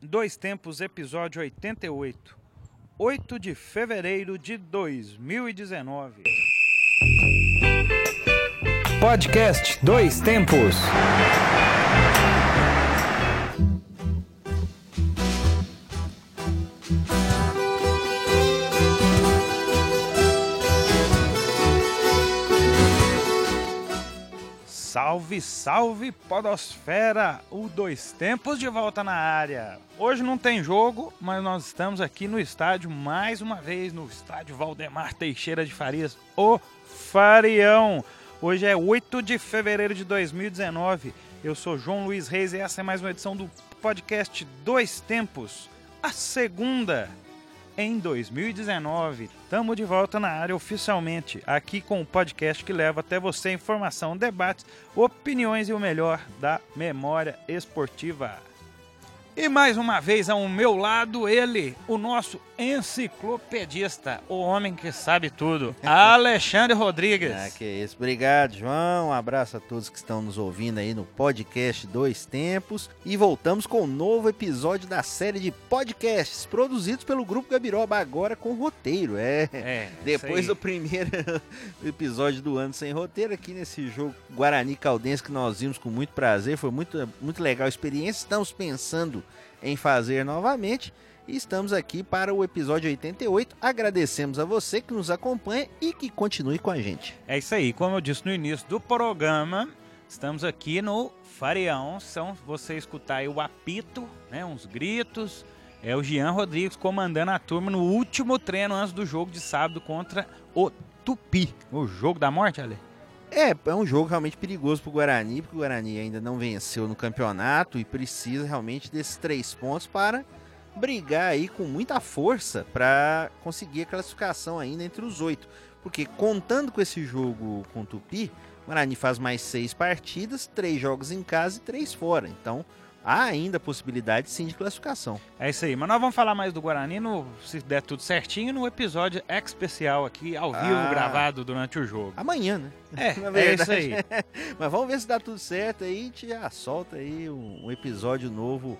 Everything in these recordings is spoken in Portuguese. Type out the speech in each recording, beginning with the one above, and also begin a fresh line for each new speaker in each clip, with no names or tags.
Dois Tempos, episódio 88. 8 de fevereiro de 2019.
Podcast Dois Tempos.
Salve, salve Podosfera! O Dois Tempos de volta na área. Hoje não tem jogo, mas nós estamos aqui no estádio mais uma vez, no estádio Valdemar Teixeira de Farias, o Farião. Hoje é 8 de fevereiro de 2019. Eu sou João Luiz Reis e essa é mais uma edição do podcast Dois Tempos, a segunda em 2019. Tamo de volta na área oficialmente, aqui com o podcast que leva até você informação, debates, opiniões e o melhor da memória esportiva. E mais uma vez ao meu lado, ele, o nosso enciclopedista, o homem que sabe tudo, Alexandre Rodrigues.
Ah, que isso. Obrigado, João. Um abraço a todos que estão nos ouvindo aí no podcast Dois Tempos. E voltamos com um novo episódio da série de podcasts produzidos pelo Grupo Gabiroba, agora com roteiro. É,
É,
depois do primeiro episódio do ano sem roteiro, aqui nesse jogo Guarani Caldense que nós vimos com muito prazer. Foi muito, muito legal a experiência. Estamos pensando em fazer novamente. E estamos aqui para o episódio 88. Agradecemos a você que nos acompanha e que continue com a gente.
É isso aí, como eu disse no início do programa, estamos aqui no Farião. São você escutar o apito, né, uns gritos. É o Jean Rodrigues comandando a turma no último treino antes do jogo de sábado contra o Tupi. O jogo da morte, Ale?
É, é um jogo realmente perigoso pro Guarani, porque o Guarani ainda não venceu no campeonato e precisa realmente desses três pontos para brigar aí com muita força para conseguir a classificação ainda entre os oito. Porque contando com esse jogo com o Tupi, o Guarani faz mais seis partidas, três jogos em casa e três fora. Então há ainda possibilidade sim de classificação.
É isso aí, mas nós vamos falar mais do Guarani, no, se der tudo certinho, no episódio especial aqui, ao vivo,
Ah.
gravado durante o jogo.
Amanhã, né?
É, é isso aí.
Mas vamos ver se dá tudo certo aí. A gente já solta aí um, um episódio novo.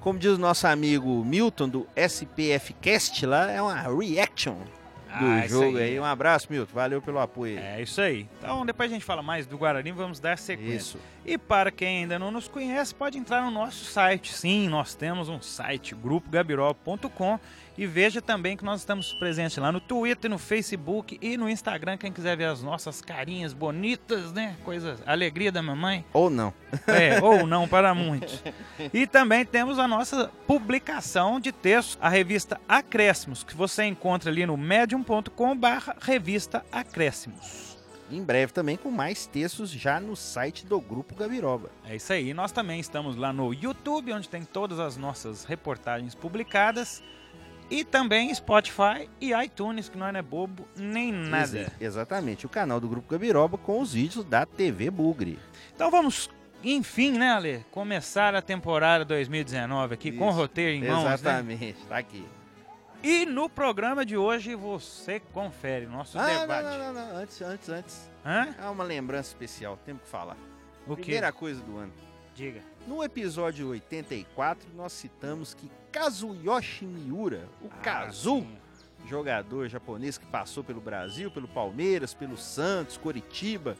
Como diz o nosso amigo Milton do SPF Cast lá, é uma reaction do
Ah,
jogo aí. Um abraço, Milton. Valeu pelo apoio. aí.
É isso aí. Então depois a gente fala mais do Guarani, vamos dar sequência.
Isso.
E para quem ainda não nos conhece, pode entrar no nosso site. Sim, nós temos um site, grupogabirol.com. E veja também que nós estamos presentes lá no Twitter, no Facebook e no Instagram. Quem quiser ver as nossas carinhas bonitas, né? Coisa, alegria da mamãe.
Ou não.
É, ou não para muitos. E também temos a nossa publicação de textos, a revista Acréscimos, que você encontra ali no medium.com barra revista Acréscimos.
Em breve também com mais textos já no site do Grupo Gabiroba.
É isso aí. Nós também estamos lá no YouTube, onde tem todas as nossas reportagens publicadas. E também Spotify e iTunes, que não é bobo nem nada.
Ex- exatamente. O canal do Grupo Gabiroba com os vídeos da TV Bugre.
Então vamos, enfim, né, Ale? Começar a temporada 2019 aqui com o
Isso.
roteiro em mãos, né?
Exatamente. Tá aqui.
E no programa de hoje você confere nosso
Ah, não,
debate.
não, não, não. Antes, antes, antes.
Hã?
Há uma lembrança especial. Temos que falar.
O que?
Primeira coisa do ano.
Diga.
No episódio 84, nós citamos que Kazuyoshi Miura, o Kazu,
Ah, sim.
jogador japonês que passou pelo Brasil, pelo Palmeiras, pelo Santos, Coritiba,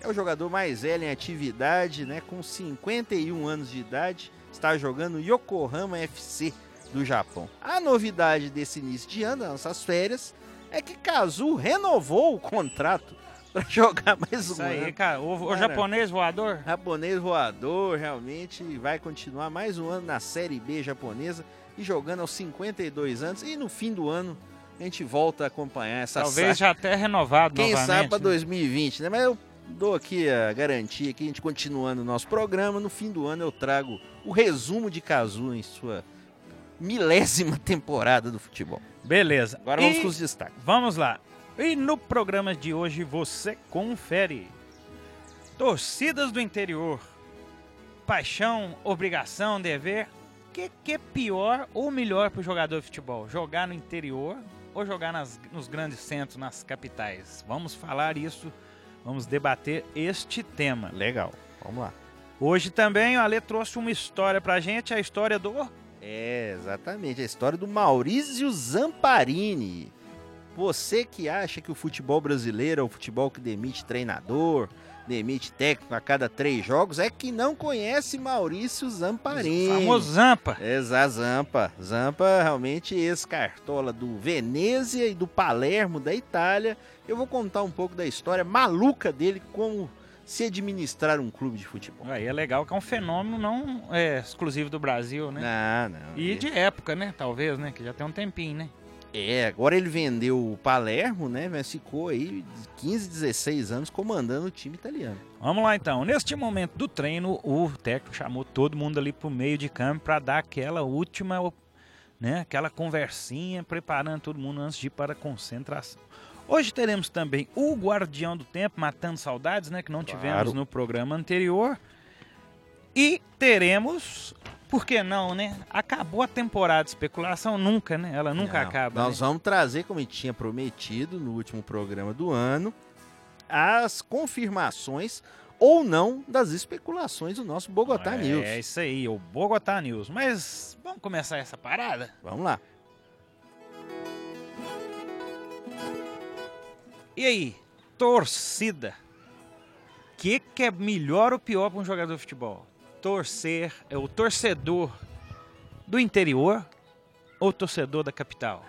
é o jogador mais velho em atividade, né, com 51 anos de idade, está jogando no Yokohama FC do Japão. A novidade desse início de ano, nossas férias, é que Kazu renovou o contrato para jogar mais um
Isso aí,
ano.
cara. O, o
Cara.
japonês voador?
Japonês voador, realmente vai continuar mais um ano na Série B japonesa e jogando aos 52 anos. E no fim do ano a gente volta a acompanhar essa
Talvez
saga.
já até renovado
Quem sabe para
né?
2020, né? Mas eu dou aqui a garantia que a gente continuando o nosso programa. No fim do ano eu trago o resumo de Kazu em sua milésima temporada do futebol.
Beleza.
Agora vamos
E
com os destaques.
Vamos lá. E no programa de hoje você confere. Torcidas do interior. Paixão, obrigação, dever. O que, que é pior ou melhor para o jogador de futebol? Jogar no interior ou jogar nas- nos grandes centros, nas capitais? Vamos falar isso, vamos debater este tema.
Legal, vamos lá.
Hoje também o Ale trouxe uma história pra gente, a história do
É, exatamente. A história do Maurício Zamparini. Você que acha que o futebol brasileiro é o futebol que demite treinador, demite técnico a cada três jogos, é que não conhece Maurício Zamparini.
O famoso Zampa.
Exato, Zampa. Zampa, realmente, ex-cartola do Venezia e do Palermo, da Itália. Eu vou contar um pouco da história maluca dele, como se administrar um clube de futebol.
Aí é legal que é um fenômeno não é, exclusivo do Brasil, né?
Não, não.
E de época, né? Talvez, né? Que já tem um tempinho, né?
É, agora ele vendeu o Palermo, né? Mas ficou aí 15, 16 anos comandando o time italiano.
Vamos lá então. Neste momento do treino, o técnico chamou todo mundo ali pro meio de campo para dar aquela última, né, aquela conversinha, preparando todo mundo antes de ir para a concentração. Hoje teremos também o Guardião do Tempo, matando saudades, né, que não tivemos
Claro.
no programa anterior. E teremos, por que não, né? Acabou a temporada de especulação nunca, né? Ela nunca
Não,
acaba.
Nós
né?
vamos trazer, como a gente tinha prometido no último programa do ano, as confirmações ou não das especulações do nosso Bogotá
é,
News.
É isso aí, o Bogotá News. Mas vamos começar essa parada?
Vamos lá.
E aí, torcida. O que, que é melhor ou pior para um jogador de futebol? Torcer, é o torcedor do interior ou torcedor da capital?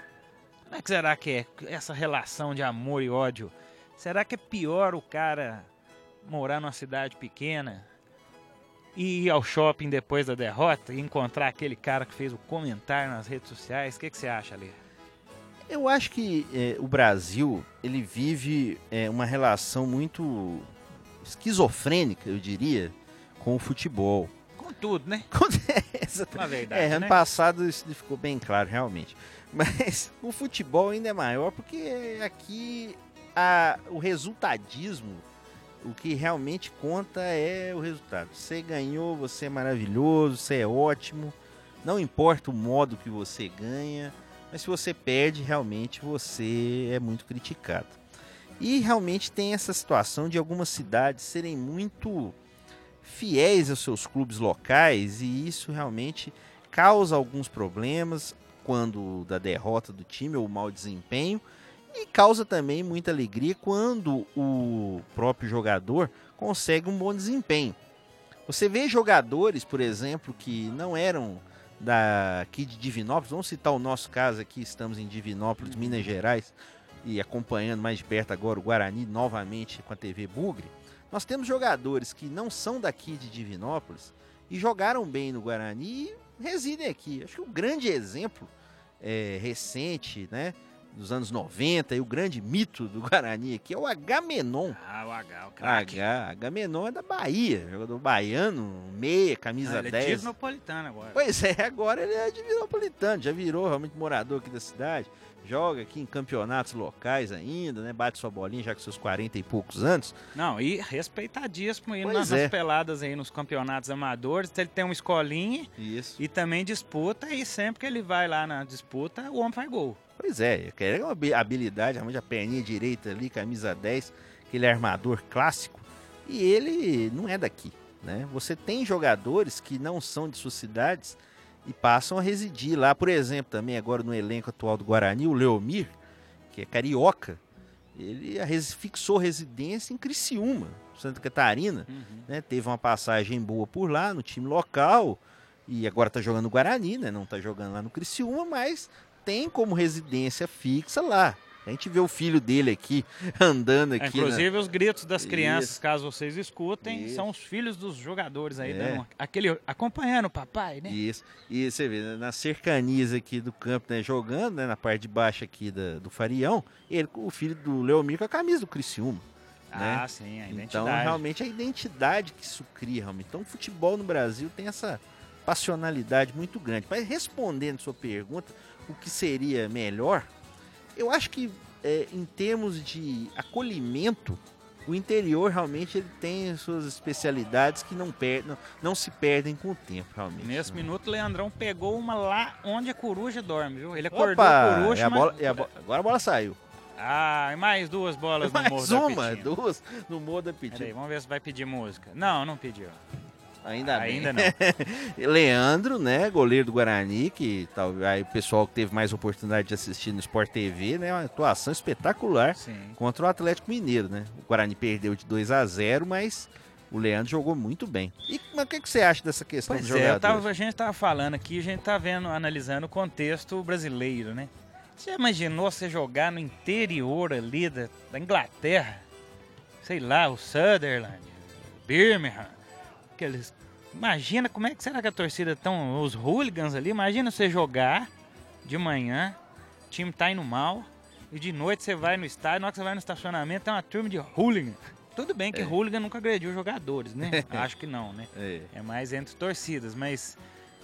Como é que será que é essa relação de amor e ódio? Será que é pior o cara morar numa cidade pequena e ir ao shopping depois da derrota e encontrar aquele cara que fez o comentário nas redes sociais? O que, que você acha, Lê?
Eu acho que é, o Brasil ele vive é, uma relação muito esquizofrênica, eu diria, com o futebol.
Com tudo, né?
Essa-
Na verdade,
É, ano
né?
passado isso ficou bem claro, realmente. Mas o futebol ainda é maior porque aqui a- o resultadismo, o que realmente conta é o resultado. Você ganhou, você é maravilhoso, você é ótimo. Não importa o modo que você ganha, mas se você perde, realmente você é muito criticado. E realmente tem essa situação de algumas cidades serem muito fiéis aos seus clubes locais e isso realmente causa alguns problemas quando da derrota do time ou mau desempenho e causa também muita alegria quando o próprio jogador consegue um bom desempenho. Você vê jogadores, por exemplo, que não eram daqui de Divinópolis, vamos citar o nosso caso aqui, estamos em Divinópolis, Minas Gerais, e acompanhando mais de perto agora o Guarani novamente com a TV Bugre. Nós temos jogadores que não são daqui de Divinópolis e jogaram bem no Guarani e residem aqui. Acho que um grande exemplo é, recente, né, dos anos 90, e o grande mito do Guarani aqui é o Agamenon.
Ah, o H, o craque.
H, Agamenon é da Bahia, jogador baiano, meia, camisa
Ah, ele é
10.
divinopolitano agora.
Pois é, agora ele é divinopolitano, já virou realmente morador aqui da cidade, joga aqui em campeonatos locais ainda, né? Bate sua bolinha já com seus 40 e poucos anos.
Não, e respeitadíssimo aí
Pois
nas,
é.
peladas aí nos campeonatos amadores. Ele tem uma escolinha
Isso.
e também disputa. E sempre que ele vai lá na disputa, o homem faz gol.
Pois é, é uma habi- habilidade, realmente a perninha direita ali, camisa 10, aquele armador clássico. E ele não é daqui, né? Você tem jogadores que não são de suas cidades e passam a residir lá. Por exemplo, também agora no elenco atual do Guarani, o Leomir, que é carioca, ele fixou residência em Criciúma, Santa Catarina. né? Teve uma passagem boa por lá no time local e agora tá jogando no Guarani, né? Não tá jogando lá no Criciúma, mas tem como residência fixa lá. A gente vê o filho dele aqui andando
É,
aqui. né?
Inclusive, os gritos das crianças,
Isso.
caso vocês escutem,
Isso.
são os filhos dos jogadores aí,
É.
dando aquele, acompanhando o papai, né?
Isso. E você vê, né, nas cercanias aqui do campo, né, jogando, né, na parte de baixo aqui da- do Farião, ele, o filho do Leomir com a camisa do Criciúma. né?
Ah, sim, a
Então,
identidade.
realmente, a identidade que isso cria, realmente. Então, o futebol no Brasil tem essa passionalidade muito grande. Mas respondendo sua pergunta, o que seria melhor, eu acho que é, em termos de acolhimento, o interior realmente ele tem suas especialidades que não, per não, não se perdem com o tempo, realmente.
Nesse
né?
minuto, o Leandrão pegou uma lá onde a coruja dorme, viu? Ele acordou
Opa!
a coruja,
e a bola- e a agora a bola saiu.
Ah, e mais duas bolas no Morro
Mais
da
uma,
Pitina.
duas no Morro da
Peraí, vamos ver se vai pedir música. Não, não pediu.
Ainda.
Ainda não.
Leandro, né, goleiro do Guarani, que tal, aí o pessoal que teve mais oportunidade de assistir no Sport TV, né, uma atuação espetacular
Sim.
contra o Atlético Mineiro, né? O Guarani perdeu de 2 a 0, mas o Leandro jogou muito bem. E mas o que, que você acha dessa questão
Pois
dos
é, eu
jogadores?
tava- a gente tava falando aqui, a gente tá vendo, analisando o contexto brasileiro, né? Você imaginou você jogar no interior ali da, da Inglaterra? Sei lá, o Sutherland, Birmingham, aqueles... Imagina como é que será que a torcida estão, os hooligans ali, imagina você jogar de manhã, o time tá indo mal, e de noite você vai no estádio, na hora que você vai no estacionamento, tem uma turma de hooligan. Tudo bem que
É.
hooligan nunca agrediu jogadores, né? Acho que não, né?
É.
É mais entre torcidas, mas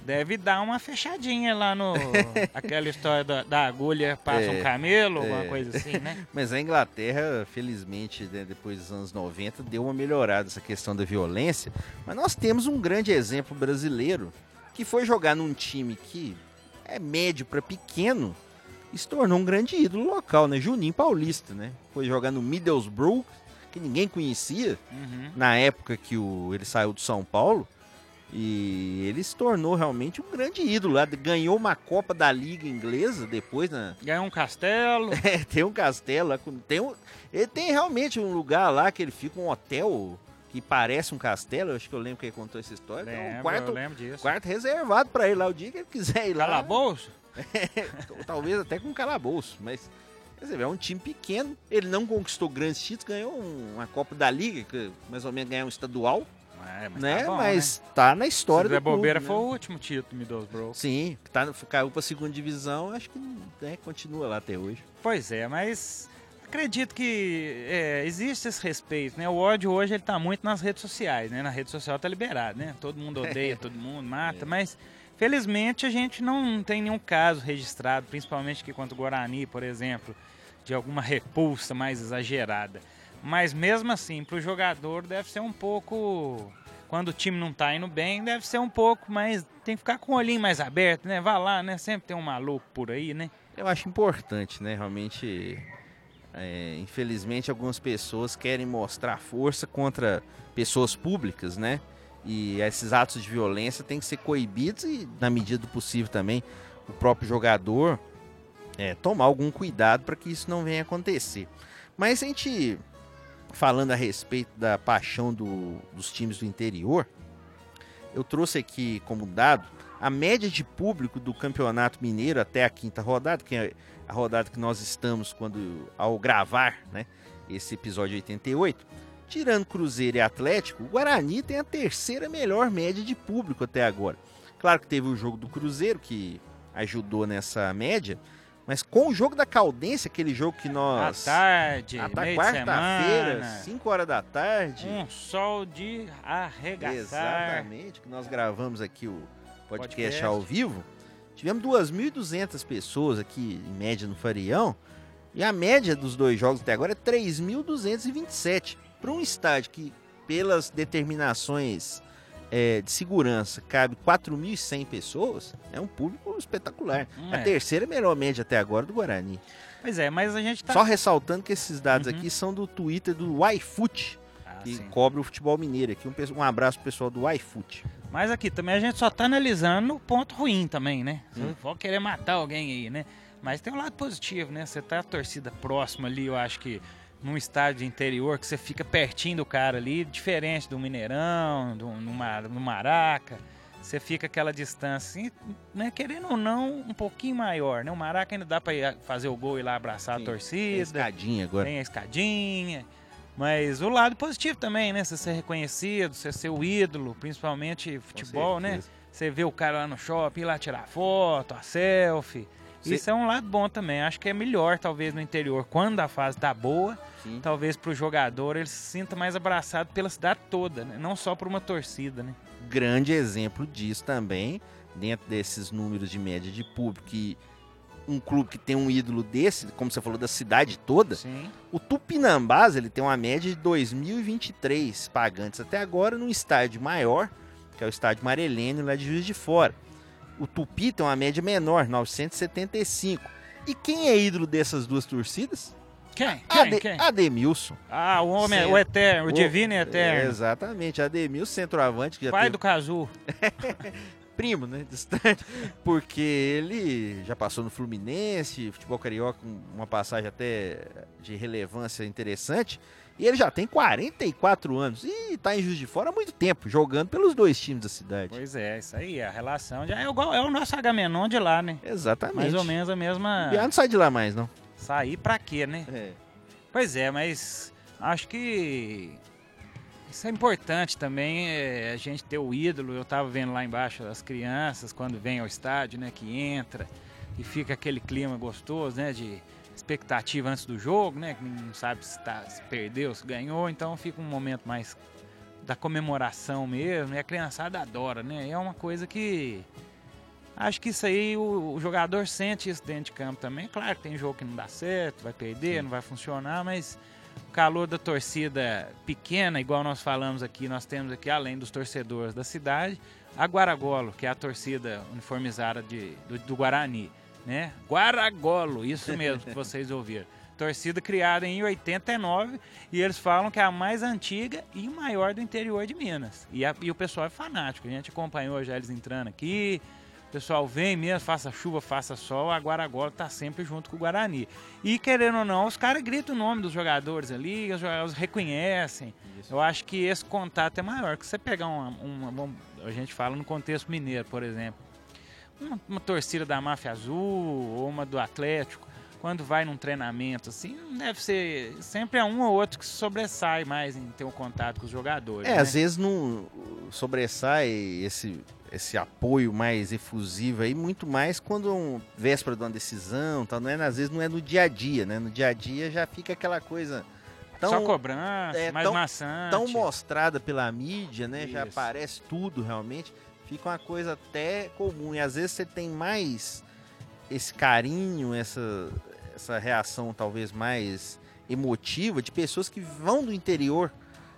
deve dar uma fechadinha lá no. aquela história da, da agulha passa
É,
um camelo, alguma
é.
coisa assim, né?
Mas a Inglaterra, felizmente, né, depois dos anos 90, deu uma melhorada essa questão da violência. Mas nós temos um grande exemplo brasileiro que foi jogar num time que é médio para pequeno e se tornou um grande ídolo local, né? Juninho Paulista, né? Foi jogar no Middlesbrough, que ninguém conhecia
Uhum.
na época que o, ele saiu do São Paulo. E ele se tornou realmente um grande ídolo lá. Ganhou uma Copa da Liga Inglesa depois na,
Ganhou um castelo.
é, tem um castelo lá. com- Tem um, ele tem realmente um lugar lá que ele fica, um hotel que parece um castelo. Eu acho que eu lembro que ele contou essa história. é um
Lembro, eu
quarto,
lembro disso.
quarto reservado pra ele lá. O dia que ele quiser ir lá.
Calabouço?
Talvez até com calabouço. Mas quer dizer, é um time pequeno. Ele não conquistou grandes títulos. Ganhou um- uma Copa da Liga, que mais ou menos ganhou um estadual.
É, mas
né?
tá bom,
mas tá na
né?
história
Se
do clube,
bobeira,
né?
foi o último título do Middlesbrough.
Sim, tá, caiu pra segunda divisão. Acho que né, continua lá até hoje.
Pois é, mas acredito que é, existe esse respeito, né? O ódio hoje ele tá muito nas redes sociais, né? Na rede social tá liberado, né? Todo mundo odeia, todo mundo mata,
É.
mas felizmente a gente não tem nenhum caso registrado, principalmente aqui quanto o Guarani, por exemplo, de alguma repulsa mais exagerada. Mas mesmo assim, pro jogador deve ser um pouco quando o time não tá indo bem, deve ser um pouco mais. Tem que ficar com o olhinho mais aberto, né? Vá lá, né? Sempre tem um maluco por aí, né?
Eu acho importante, né? Realmente, é, infelizmente, algumas pessoas querem mostrar força contra pessoas públicas, né? E esses atos de violência têm que ser coibidos e, na medida do possível também, o próprio jogador é, tomar algum cuidado para que isso não venha acontecer. Mas a gente, falando a respeito da paixão do- dos times do interior, eu trouxe aqui como dado a média de público do Campeonato Mineiro até a quinta rodada, que é a rodada que nós estamos quando ao gravar, né, esse episódio 88. Tirando Cruzeiro e Atlético, o Guarani tem a terceira melhor média de público até agora. Claro que teve o jogo do Cruzeiro que ajudou nessa média, mas com o jogo da Caldense, aquele jogo que nós
tarde,
à ta-
meio de
quarta-feira,
semana,
5 horas da tarde,
um sol de arregaçar.
Exatamente, que nós gravamos aqui o podcast,
Podcast.
ao vivo. Tivemos 2.200 pessoas aqui, em média, no Farião. E a média dos dois jogos até agora é 3.227. Para um estádio que, pelas determinações é, de segurança, cabe 4.100 pessoas, é um público espetacular.
Hum,
A
é.
terceira melhor média até agora do Guarani.
Pois é, mas a gente tá.
Só ressaltando que esses dados
Uhum.
aqui são do Twitter do iFoot,
Ah,
que
sim.
cobre o futebol mineiro aqui. Um, um abraço pro pessoal do iFoot.
Mas aqui também a gente só tá analisando o ponto ruim também, né?
Hum.
Vou querer matar alguém aí, né? Mas tem um lado positivo, né? Você tá a torcida próxima ali, eu acho que num estádio de interior, que você fica pertinho do cara ali, diferente do Mineirão, do, no, no Maraca. Você fica aquela distância, assim, né? Querendo ou não, um pouquinho maior, né? O Maraca ainda dá pra ir fazer o gol e ir lá abraçar
Sim,
a
Tem
torcida.
escadinha agora.
Tem a escadinha. Mas o lado positivo também, né? Você ser reconhecido, você ser o ídolo, principalmente futebol, né? Você vê o cara lá no shopping, ir lá tirar foto, a selfie.
Cê-
Isso é um lado bom também. Acho que é melhor, talvez, no interior, quando a fase tá boa,
Sim.
talvez pro jogador ele se sinta mais abraçado pela cidade toda, né? Não só por uma torcida, né?
Grande exemplo disso também, dentro desses números de média de público, que um clube que tem um ídolo desse, como você falou, da cidade toda,
Sim.
o Tupinambás ele tem uma média de 2023 pagantes até agora num estádio maior, que é o estádio Marelene, lá de Juiz de Fora. O Tupi tem uma média menor, 975. E quem é ídolo dessas duas torcidas?
Quem? Quem?
Ade-
Quem?
Ademilson.
Ah, o homem,
Cent-
o eterno, o
O-
divino e eterno.
Exatamente, Ademilson, centroavante, que
Pai
teve
do Cazu.
primo, né? Distante. Porque ele já passou no Fluminense, futebol carioca, uma passagem até de relevância interessante. E ele já tem 44 anos e tá em Juiz de Fora há muito tempo, jogando pelos dois times da cidade.
Pois é, isso aí, a relação já é igual, é o nosso Agamenon de lá, né?
Exatamente.
Mais ou menos a mesma.
Biá não sai de lá mais, não.
Sair pra quê, né?
É.
Pois é, mas acho que isso é importante também, é, a gente ter o ídolo. Eu tava vendo lá embaixo as crianças quando vem ao estádio, né, que entra e fica aquele clima gostoso, né, de expectativa antes do jogo, né, que não sabe se, tá, se perdeu, se ganhou, então fica um momento mais da comemoração mesmo, e a criançada adora, né? É uma coisa que acho que isso aí o, o jogador sente isso dentro de campo também. Claro que tem jogo que não dá certo, vai perder, não vai funcionar, mas o calor da torcida pequena, igual nós falamos aqui, nós temos aqui além dos torcedores da cidade, a Guaragolo, que é a torcida uniformizada de, do, do Guarani, né? Guaragolo, isso mesmo que vocês ouviram. Torcida criada em 89 e eles falam que é a mais antiga e maior do interior de Minas. E, a- e o pessoal é fanático. A gente acompanhou já eles entrando aqui. O pessoal vem mesmo, faça chuva, faça sol. A Guaragolo tá sempre junto com o Guarani. E querendo ou não, os caras gritam o nome dos jogadores ali, os jogadores reconhecem. Eu acho que esse contato é maior. Que você pegar uma, uma- vamos- A gente fala no contexto mineiro, por exemplo uma, uma torcida da Máfia Azul ou uma do Atlético, quando vai num treinamento assim, não deve ser. Sempre é um ou outro que sobressai mais em ter um contato com os jogadores.
É,
né?
às vezes não sobressai esse, esse apoio mais efusivo aí, muito mais quando é um véspera de uma decisão, tal, não é, às vezes não é no dia a dia, né? No dia a dia já fica aquela coisa tão,
Só cobrança,
é,
mais
tão-
maçante.
tão mostrada pela mídia, né? Já
Isso.
aparece tudo realmente. Fica uma coisa até comum. E às vezes você tem mais esse carinho, essa, essa reação talvez mais emotiva de pessoas que vão do interior,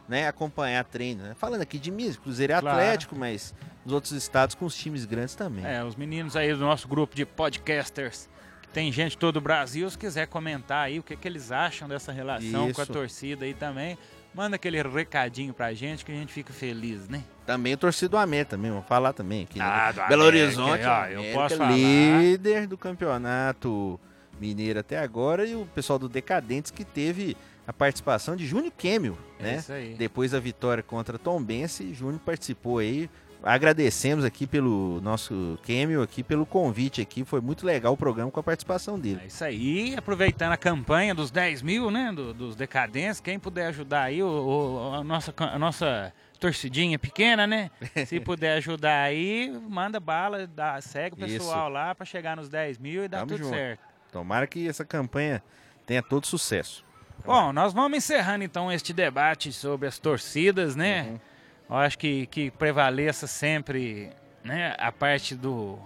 né? Acompanhar treino. Né? Falando aqui de Minas, Cruzeiro e
Claro.
Atlético, mas nos outros estados com os times grandes também.
É, os meninos aí do nosso grupo de podcasters, que tem gente todo o Brasil, se quiser comentar aí o que, que eles acham dessa relação com a
Isso.
torcida aí também, manda aquele recadinho pra gente que a gente fica feliz, né?
Também torcido do América também, vamos falar também aqui. né?
Ah,
Belo
América,
Horizonte,
ó,
o
eu
América
posso falar.
líder do campeonato mineiro até agora e o pessoal do Decadentes que teve a participação de Júnior Kemio,
É
né?
isso aí.
Depois da vitória contra Tom Bense, Júnior participou aí. Agradecemos aqui pelo nosso Kemio aqui pelo convite aqui, foi muito legal o programa com a participação dele.
É isso aí, aproveitando a campanha dos 10 mil, né, do- dos decadentes, quem puder ajudar aí, o, o- a, nossa, a nossa torcidinha pequena, né, se puder ajudar aí, manda bala, dá, segue o pessoal lá pra chegar nos 10 mil e dar
Tamo
tudo
junto.
certo.
Tomara que essa campanha tenha todo sucesso.
Bom, nós vamos encerrando então este debate sobre as torcidas, né,
Uhum.
Eu acho que, que prevaleça sempre, né, a parte do...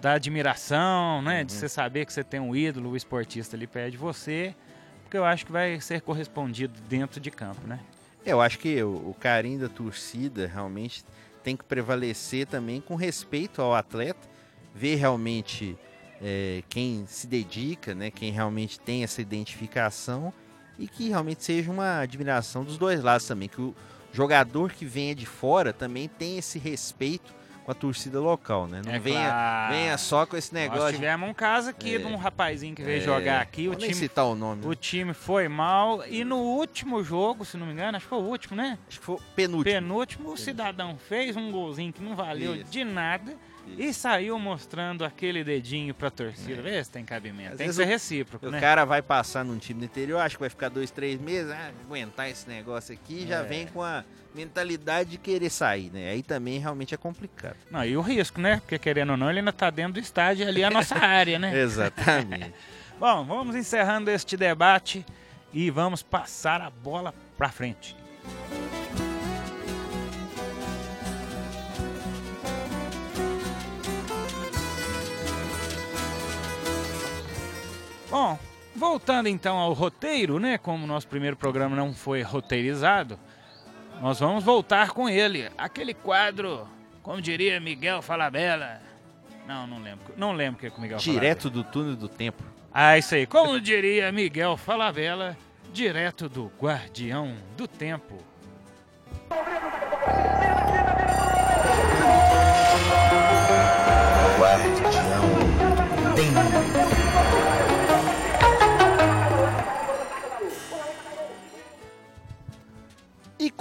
Da admiração, né?
Uhum.
De você saber que você tem um ídolo, o esportista ali perto de você. Porque eu acho que vai ser correspondido dentro de campo, né?
Eu acho que o, o carinho da torcida realmente tem que prevalecer também com respeito ao atleta, ver realmente é, quem se dedica, né, quem realmente tem essa identificação e que realmente seja uma admiração dos dois lados também, que o jogador que venha de fora também tem esse respeito com a torcida local, né? Não
É
venha,
claro.
venha só com esse
Nós
negócio. de-
tivemos um caso aqui
É.
de um rapazinho que veio
É,
jogar aqui. O
vou nem
time,
citar o nome. né?
o time foi mal. E no último jogo, se não me engano, acho que foi o último, né?
Acho que foi o penúltimo.
Penúltimo, o cidadão fez um golzinho que não valeu
Isso.
de nada. E saiu mostrando aquele dedinho pra torcida. Vê se tem cabimento.
É. Às
tem que ser
o-
recíproco,
O
né?
cara vai passar num time do interior, acha que vai ficar dois, três meses, ah, aguentar esse negócio aqui, já
É.
vem com a mentalidade de querer sair, né? Aí também realmente é complicado.
Não, e o risco, né? Porque querendo ou não, ele ainda tá dentro do estádio ali, é a nossa área, né?
Exatamente.
Bom, vamos encerrando este debate e vamos passar a bola pra frente. Bom, voltando então ao roteiro, né? Como o nosso primeiro programa não foi roteirizado, nós vamos voltar com ele. Aquele quadro, como diria Miguel Falabella. Não, não lembro. Não lembro o que é com o Miguel Falabella.
Direto do túnel do tempo.
Ah, isso aí. Como diria Miguel Falabella, direto do Guardião do Tempo.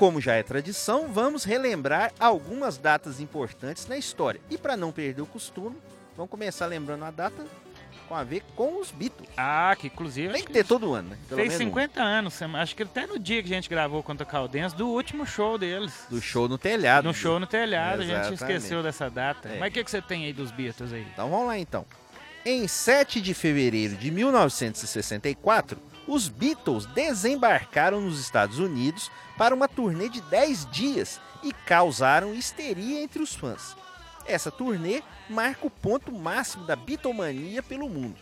Como já é tradição, vamos relembrar algumas datas importantes na história. E para não perder o costume, vamos começar lembrando a data com a ver com os Beatles.
Ah, que inclusive.
Tem
acho
que ter todo ano, né? Pelo
Fez
menos um.
50 anos, acho que até no dia que a gente gravou contra o Caldense, do último show deles.
Do show no telhado.
No show no telhado, a gente
Exatamente.
esqueceu dessa data.
É.
Mas o que, que você tem aí dos Beatles aí?
Então vamos lá então. Em 7 de fevereiro de 1964, os Beatles desembarcaram nos Estados Unidos para uma turnê de 10 dias e causaram histeria entre os fãs. Essa turnê marca o ponto máximo da Beatlemania pelo mundo.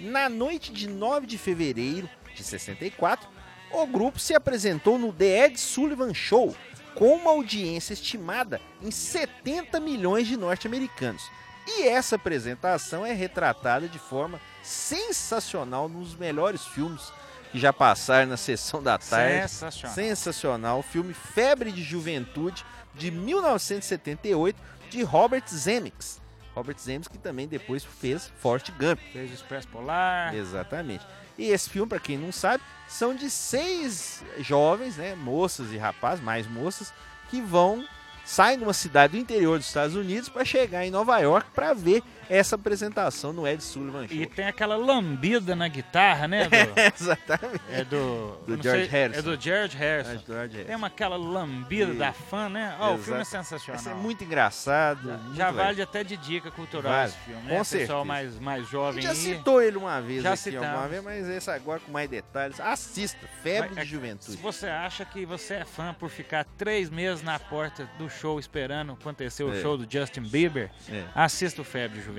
Na noite de 9 de fevereiro de 64, o grupo se apresentou no The Ed Sullivan Show, com uma audiência estimada em 70 milhões de norte-americanos. E essa apresentação é retratada de forma sensacional nos melhores filmes que já passaram na sessão da tarde.
Sensacional.
Sensacional. O filme Febre de Juventude, de 1978, de Robert Zemeckis. Robert Zemeckis que também depois fez Forrest Gump.
Fez o Expresso Polar.
Exatamente. E esse filme, para quem não sabe, são de seis jovens, né, moças e rapazes, mais moças, que vão saem de uma cidade do interior dos Estados Unidos para chegar em Nova York para ver essa apresentação no Ed Sullivan Show.
E tem aquela lambida na guitarra, né? Do,
Exatamente.
é do.
Do George
sei,
Harrison.
É do George Harrison.
George
Tem
Harrison.
uma aquela lambida
Isso.
da fã, né? Ó, o filme é sensacional.
Esse é muito engraçado.
Já,
muito
já vale até de dica cultural
Vale,
esse filme,
com
né?
certeza.
Pessoal mais, mais jovem
já citou ele uma vez
Já
aqui,
citamos.
alguma vez, mas esse agora com mais detalhes. Assista, Febre
Mas é
de
que
Juventude.
Se você acha que você é fã por ficar três meses na porta do show esperando acontecer o
É.
show do Justin Bieber,
É,
assista o Febre de Juventude.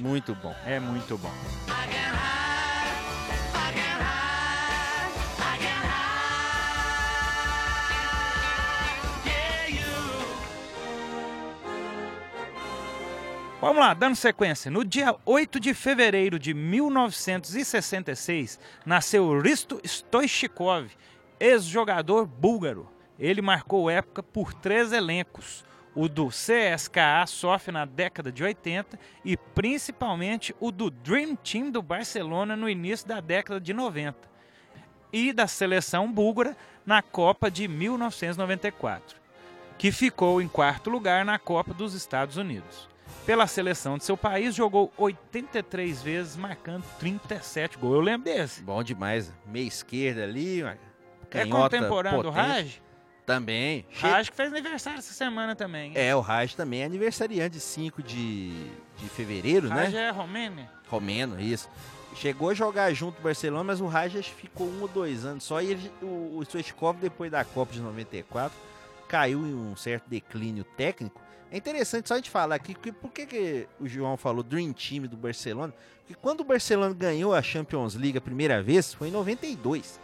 Muito bom.
É muito bom. Vamos lá, dando sequência. No dia 8 de fevereiro de 1966, nasceu Risto Stoichkov, ex-jogador búlgaro. Ele marcou época por três elencos. O do CSKA sofre na década de 80 e principalmente o do Dream Team do Barcelona no início da década de 90 e da seleção búlgara na Copa de 1994, que ficou em quarto lugar na Copa dos Estados Unidos. Pela seleção de seu país, jogou 83 vezes, marcando 37 gols. Eu lembro desse.
Bom demais. Meia esquerda ali,
É contemporâneo do
potente.
Raj?
Também. Che-
Raj que fez aniversário essa semana também. hein?
É, o Raj também é aniversariante de 5 de, de fevereiro,
Raj
né?
é romênia.
Romeno, isso. Chegou a jogar junto o Barcelona, mas o Raj ficou um ou dois anos só. E ele- o, o Stoichkov, depois da Copa de 94, caiu em um certo declínio técnico. É interessante só a gente falar aqui, porque, por que, que o João falou Dream Team do Barcelona? Porque quando o Barcelona ganhou a Champions League a primeira vez, foi em 92.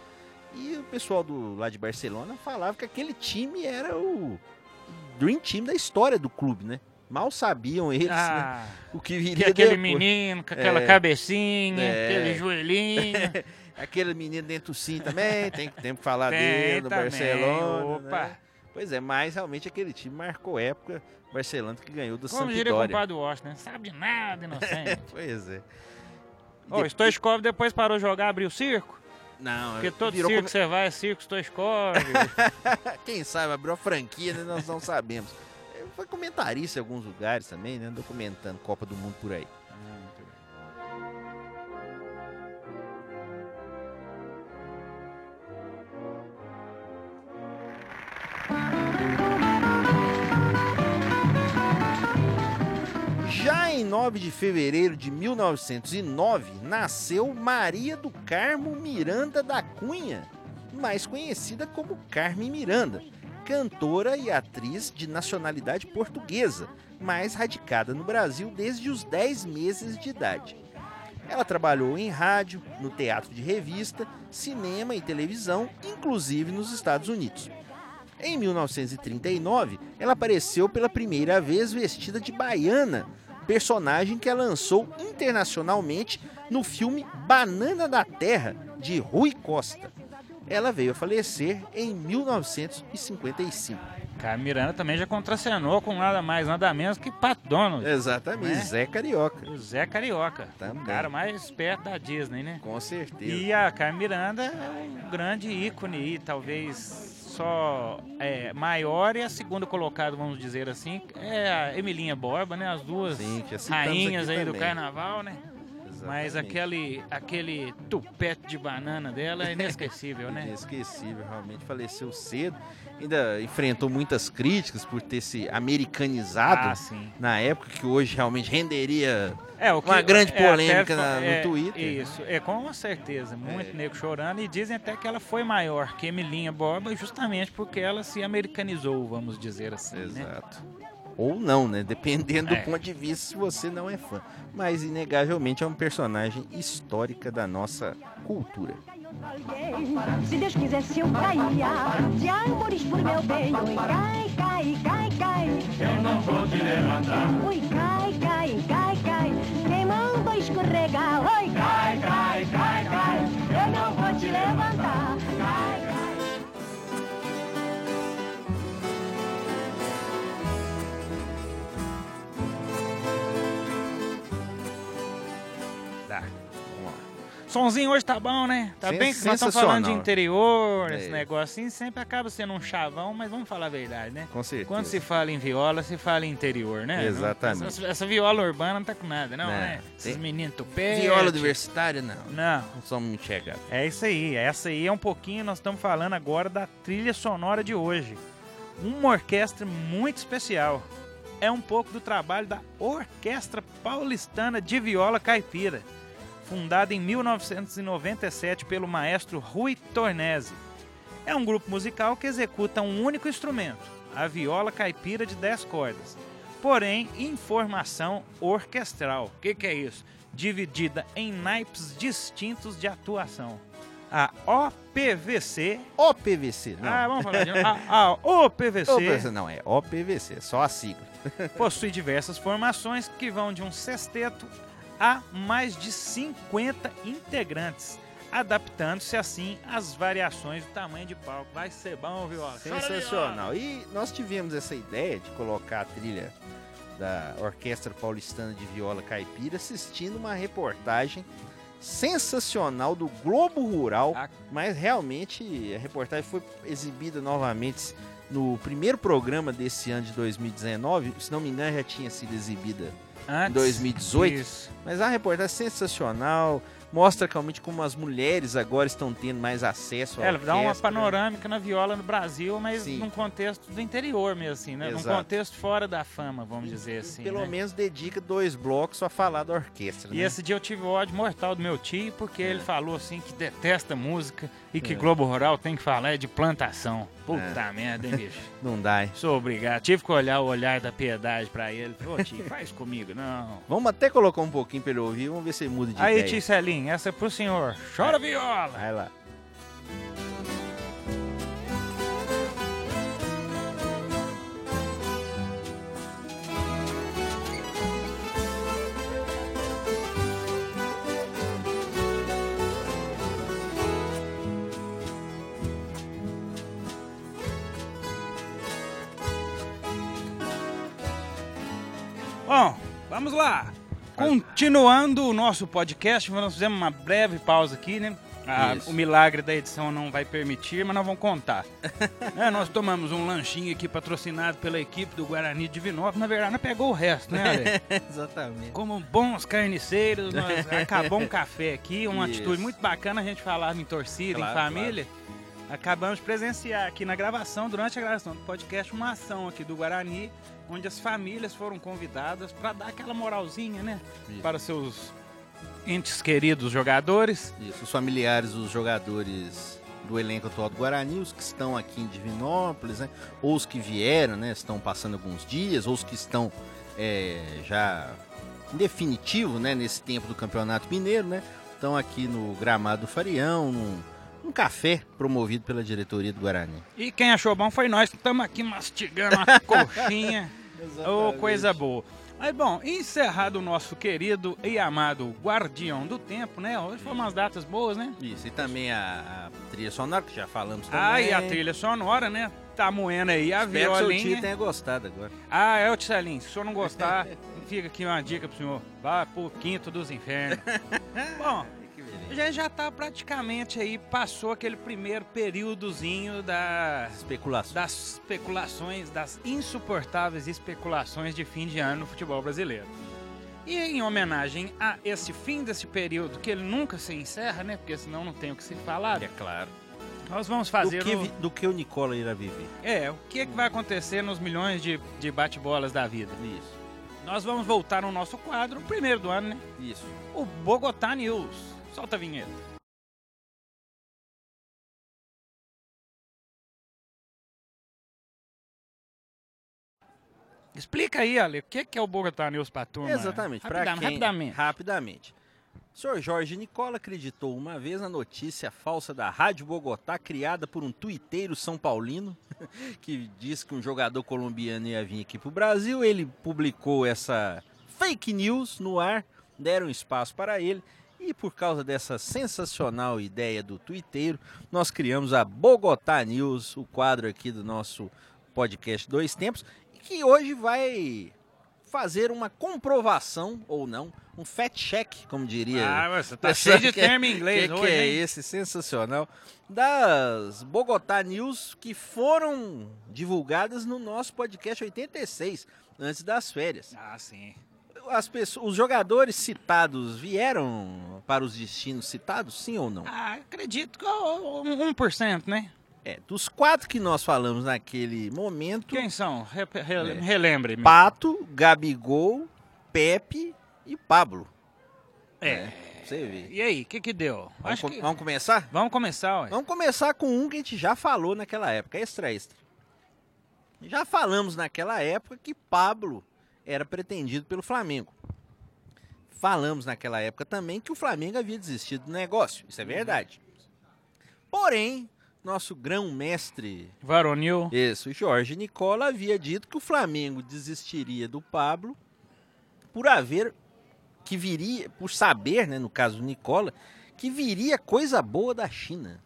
E o pessoal do, lá de Barcelona falava que aquele time era o Dream Team da história do clube, né? Mal sabiam eles né,
Ah,
o que
que
viria
aquele
depois.
menino com aquela
É.
cabecinha,
É.
aquele joelhinho.
Aquele menino dentro sim também, tem, tem que falar dele, no Barcelona.
opa.
né? Pois é, mas realmente aquele time marcou época. Barcelona que ganhou do
Como diria o compadre Washington, né? sabe de nada, inocente.
Pois é.
Ô, Stoichkov depois parou de jogar, abriu circo.
Não,
Porque todo
virou
circo
come-
que você vai é circo Stoichkov.
Quem sabe abriu a franquia, né? nós não sabemos. Foi comentarista em alguns lugares também, né? Documentando Copa do Mundo por aí. Em 9 de fevereiro de 1909, nasceu Maria do Carmo Miranda da Cunha, mais conhecida como Carmen Miranda, cantora e atriz de nacionalidade portuguesa, mas radicada no Brasil desde os 10 meses de idade. Ela trabalhou em rádio, no teatro de revista, cinema e televisão, inclusive nos Estados Unidos. Em 1939, ela apareceu pela primeira vez vestida de baiana personagem que ela lançou internacionalmente no filme Banana da Terra, de Rui Costa. Ela veio a falecer em 1955.
Carmen Miranda também já contracenou com nada mais, nada menos que Pat Donald.
Exatamente,
Né?
Zé Carioca.
O Zé Carioca.
Também.
O cara mais perto da Disney, né?
Com certeza.
E a Carmen Miranda é um grande ícone aí, talvez só é, maior e a segunda colocada, vamos dizer assim, é a Emilinha Borba, né? As duas
Sim, citamos
rainhas aí do
também.
carnaval, né? Mas
Exatamente.
aquele, aquele tupete de banana dela é inesquecível, né?
Inesquecível, realmente faleceu cedo. Ainda enfrentou muitas críticas por ter se americanizado
Ah,
na época, que hoje realmente renderia
É, o
Uma grande
é,
polêmica
até
na- no
é,
Twitter.
Isso, é com certeza. Muito
É.
nego chorando. E dizem até que ela foi maior que Emilinha Borba justamente porque ela se americanizou, vamos dizer assim. Né?
Ou não, né? Dependendo
É.
do ponto de vista, se você não é fã. Mas, inegavelmente, é um personagem histórica da nossa cultura.
Se Deus quisesse eu caía De amores por meu bem Oi, cai, cai, cai, cai Eu não vou te levantar Oi, cai, cai, cai, cai Quem manda escorregar Oi, cai, cai, cai, cai Eu não vou te levantar cai
Sonzinho hoje tá bom, né? Tá bem que nós estamos falando de interior,
É.
esse negócio assim, sempre acaba sendo um chavão, mas vamos falar a verdade, né?
Com certeza.
Quando se fala em viola, se fala em interior, né?
Exatamente.
Essa, essa viola urbana não tá com nada, não,
Não.
né? Esses
Tem-
meninos tupete.
Viola universitária, não.
Não.
Não somos muito chegados.
É isso aí, essa aí é um pouquinho, nós estamos falando agora da trilha sonora de hoje. Uma orquestra muito especial. É um pouco do trabalho da Orquestra Paulistana de Viola Caipira, fundada em 1997 pelo maestro Rui Tornese. É um grupo musical que executa um único instrumento, a viola caipira de 10 cordas, porém em formação orquestral. O que, que é isso? Dividida em naipes distintos de atuação. A OPVC.
OPVC, não.
Ah, vamos falar de a, a OPVC
OPVC, não, é OPVC, só a sigla.
possui diversas formações que vão de um sexteto a mais de 50 integrantes, adaptando-se assim às variações do tamanho de palco. Vai ser bom, viu?
Sensacional. E nós tivemos essa ideia de colocar a trilha da Orquestra Paulistana de Viola Caipira assistindo uma reportagem sensacional do Globo Rural,
Ah.
mas realmente a reportagem foi exibida novamente no primeiro programa desse ano de 2019, se não me engano já tinha sido exibida
Antes,
em 2018.
Isso.
Mas a reportagem é sensacional, mostra realmente como as mulheres agora estão tendo mais acesso à
Ela dá uma
orquestra.
panorâmica na viola no Brasil, mas
Sim.
num contexto do interior mesmo, assim, né? Num
Exato.
contexto fora da fama, vamos dizer assim.
Pelo
né?
menos dedica dois blocos a falar da orquestra.
E
né?
esse dia eu tive o ódio mortal do meu tio, porque ele falou assim que detesta música e que
É.
Globo Rural tem que falar é de plantação. Puta merda, hein, bicho?
Não dá, hein?
Sou obrigado. Tive que olhar o olhar da piedade pra ele. Ô tio, faz comigo, não.
Vamos até colocar um pouquinho pra ele ouvir, vamos ver se ele muda de
Aí,
ideia.
tio Celinho, essa é pro senhor. Chora viola!
Vai lá.
Bom, vamos lá. Continuando o nosso podcast, nós fizemos uma breve pausa aqui, né? Ah, o milagre da edição não vai permitir, mas nós vamos contar. É, nós tomamos um lanchinho aqui patrocinado pela equipe do Guarani de Divinópolis. Na verdade, nós pegou o resto, né, Ale?
Exatamente.
Como bons carniceiros, nós acabamos um café aqui, uma
Isso.
atitude muito bacana. A gente falava em torcida,
Claro,
em família. Acabamos de presenciar aqui na gravação, durante a gravação do podcast, uma ação aqui do Guarani, onde as famílias foram convidadas para dar aquela moralzinha, né?
Isso.
Para seus entes queridos jogadores.
Isso, os familiares dos jogadores do elenco atual do Guarani, os que estão aqui em Divinópolis, né? Ou os que vieram, né? Estão passando alguns dias, ou os que estão é, já em definitivo, né? Nesse tempo do Campeonato Mineiro, né? Estão aqui no gramado do Farião, num, num café promovido pela diretoria do Guarani.
E quem achou bom foi nós que estamos aqui mastigando uma coxinha. Ô, coisa boa. Mas bom, encerrado o nosso querido e amado Guardião do Tempo, né? Hoje foram umas datas boas, né?
Isso, e também a, a trilha sonora, que já falamos também.
Ah, e a trilha sonora, né? Tá moendo aí a
Espero que seu
violinha.
tio tenha gostado agora.
Ah, é o Tisselinho. Se o senhor não gostar, fica aqui uma dica pro senhor. Vá pro quinto dos infernos. Bom, Gente já tá praticamente aí, passou aquele primeiro períodozinho da,
Especulação.
das especulações, das insuportáveis especulações de fim de ano no futebol brasileiro. E em homenagem a esse fim desse período, que ele nunca se encerra, né? Porque senão não tem o que se falar.
É claro.
Nós vamos
Do
fazer
que,
o-
do que o Nicola irá viver.
É, o que, que vai acontecer nos milhões de, de bate-bolas da vida?
Isso,
Nós vamos voltar no nosso quadro, primeiro do ano, né?
isso.
O Bogotá News. Solta a vinheta. Explica aí, Ale, o que é o Bogotá News pra turma?
Exatamente.
Rapidam-
quem,
Rapidamente.
Rapidamente. O senhor Jorge Nicola acreditou uma vez na notícia falsa da Rádio Bogotá, criada por um tuiteiro são paulino, que disse que um jogador colombiano ia vir aqui pro Brasil. Ele publicou essa fake news no ar, deram espaço para ele. E por causa dessa sensacional ideia do tuiteiro, nós criamos a Bogotá News, o quadro aqui do nosso podcast Dois Tempos, que hoje vai fazer uma comprovação ou não, um fact check, como diria.
Ah, você tá cheio de
que-
termo em inglês
que,
hoje,
que é
hein?
esse sensacional das Bogotá News que foram divulgadas no nosso podcast 86 antes das férias.
Ah, sim.
As pessoas, os jogadores citados vieram para os destinos citados, sim ou não?
Ah, acredito que o- um 1%, né?
É, dos quatro que nós falamos naquele momento,
Quem são? Re re
É.
Relembre-me.
Pato, Gabigol, Pepe e Pablo.
É.
Pra Você vê.
E aí, o que que deu?
Vamos, com-
que...
vamos começar?
Vamos começar, ué.
Vamos começar com um que a gente já falou naquela época, extra extra. Já falamos naquela época que Pablo era pretendido pelo Flamengo. Falamos naquela época também que o Flamengo havia desistido do negócio. Isso é verdade. Porém, nosso grão-mestre,
Varonil.
isso, Jorge Nicola, havia dito que o Flamengo desistiria do Pablo por haver que viria, por saber, né, no caso do Nicola, que viria coisa boa da China.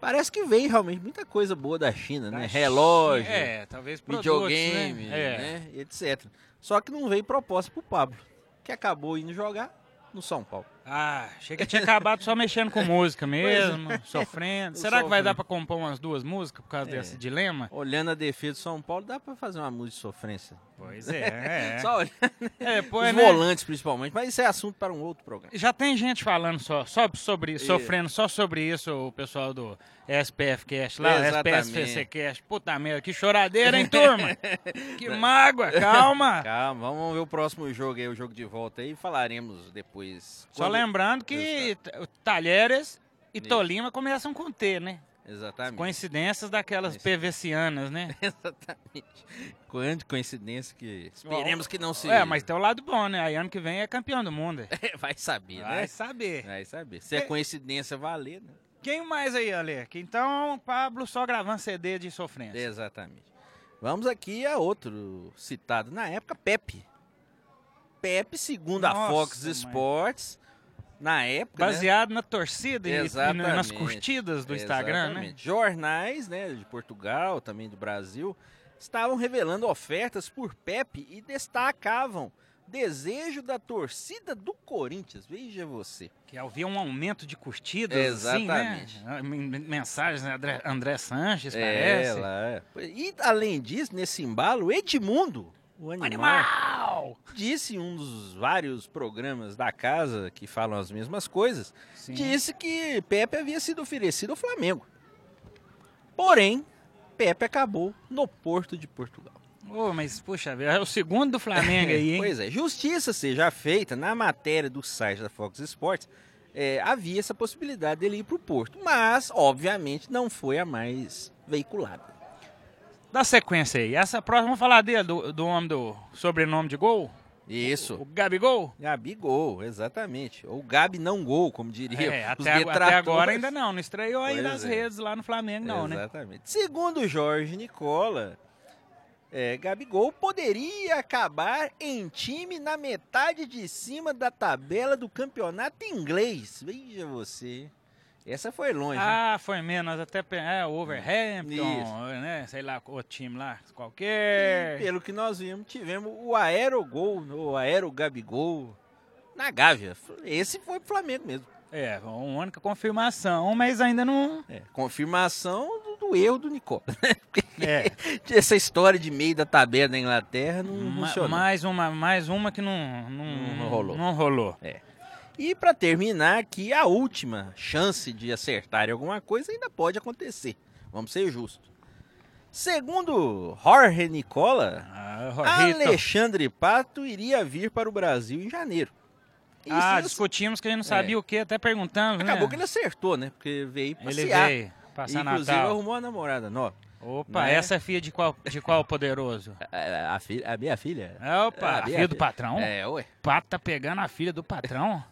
Parece que veio realmente muita coisa boa da China, né?
Da
Relógio,
China, É, talvez produtos,
videogame,
né? É.
né? etc. Só que não veio proposta pro Pablo, que acabou indo jogar no São Paulo.
Ah, achei que tinha acabado só mexendo com música mesmo, sofrendo. Será que vai dar pra compor umas duas músicas por causa
É.
desse dilema?
Olhando a defesa do São Paulo, dá pra fazer uma música de sofrência.
Pois é, é.
Só olhando
É, depois,
os
né,
volantes, principalmente. Mas isso é assunto para um outro programa.
Já tem gente falando só, só sobre, sofrendo só sobre isso, o pessoal do SPF Cast lá. SPSFC Cast. Puta merda, que choradeira, hein, turma? que mágoa, calma.
Calma, vamos ver o próximo jogo aí, o jogo de volta aí. Falaremos depois.
Só lembrando que Talheres e
Isso.
Tolima começam com T, né?
Exatamente.
Coincidências daquelas. PVCianas, né?
Exatamente. Quanta coincidência que. Esperemos que não se.
É, mas tem o lado bom, né? Aí ano que vem é campeão do mundo. é.
Vai saber,
Vai
né?
saber.
Vai saber. Se é coincidência, valer, né?
Quem mais aí, Ale? Então, Pablo só gravando CD de sofrência.
Exatamente. Vamos aqui a outro citado na época, Pepe. Pepe, segundo a
Nossa,
Fox
mãe.
Sports, na época. né?
Baseado na torcida e- e,
Exatamente.
nas curtidas do Instagram, né?
Exatamente. Jornais, né, de Portugal, também do Brasil, estavam revelando ofertas por Pepe e destacavam desejo da torcida do Corinthians. Veja você.
Que havia um aumento de curtidas,
Exatamente.
assim, né? Men- Mensagens, né? André, André Sanches,
É,
parece.
lá. é. E além disso, nesse embalo, Edmundo, o animal,
Animal!
disse em um dos vários programas da casa que falam as mesmas coisas,
Sim.
disse que Pepe havia sido oferecido ao Flamengo. Porém, Pepe acabou no Porto de Portugal.
Ô, mas, puxa, é o segundo do Flamengo aí, hein?
Pois é, justiça seja feita, na matéria do site da Fox Sports, é, havia essa possibilidade dele ir para o Porto, mas, obviamente, não foi a mais veiculada.
Dá sequência aí. Essa próxima, vamos falar dele, do, do homem do sobrenome de gol?
Isso.
O Gabigol?
Gabi Gol, exatamente. Ou Gabi não gol, como diria
É, até, até agora ainda não. Não estreou ainda
Pois
as
é.
redes lá no Flamengo, não, né?
Exatamente. Segundo o Jorge Nicola, É, Gabigol poderia acabar em time na metade de cima da tabela do campeonato inglês. Veja você. Essa foi longe.
Ah, foi menos, até é, o Overhampton,
Isso.
né? Sei lá, o time lá,
E,
qualquer.
pelo que nós vimos, tivemos o Aerogol, o Aero Gabigol na Gávea. Esse foi pro Flamengo mesmo.
É, uma única confirmação, mas ainda não.
É, confirmação do, do erro do Nicola.
É,
Essa história de meio da tabela da Inglaterra não
ma-
funcionou.
mais uma, mais uma que não, não,
Não rolou.
Não rolou.
E para terminar aqui, a última chance de acertar alguma coisa ainda pode acontecer. Vamos ser justos. Segundo Jorge Nicola,
Ah.
Alexandre Pato iria vir para o Brasil em janeiro. E
Ah,
se-
discutimos que a gente não sabia o que, até perguntamos,
acabou
né?
que ele acertou, né? Porque veio
Ele
passear.
veio passar
Inclusive
Natal.
arrumou uma namorada nova.
Opa,
né?
essa é filha de qual, de qual poderoso?
A, a filha, a minha filha?
Opa,
Ah,
a
minha
filha do patrão?
É, ué.
O pato tá pegando a filha do patrão?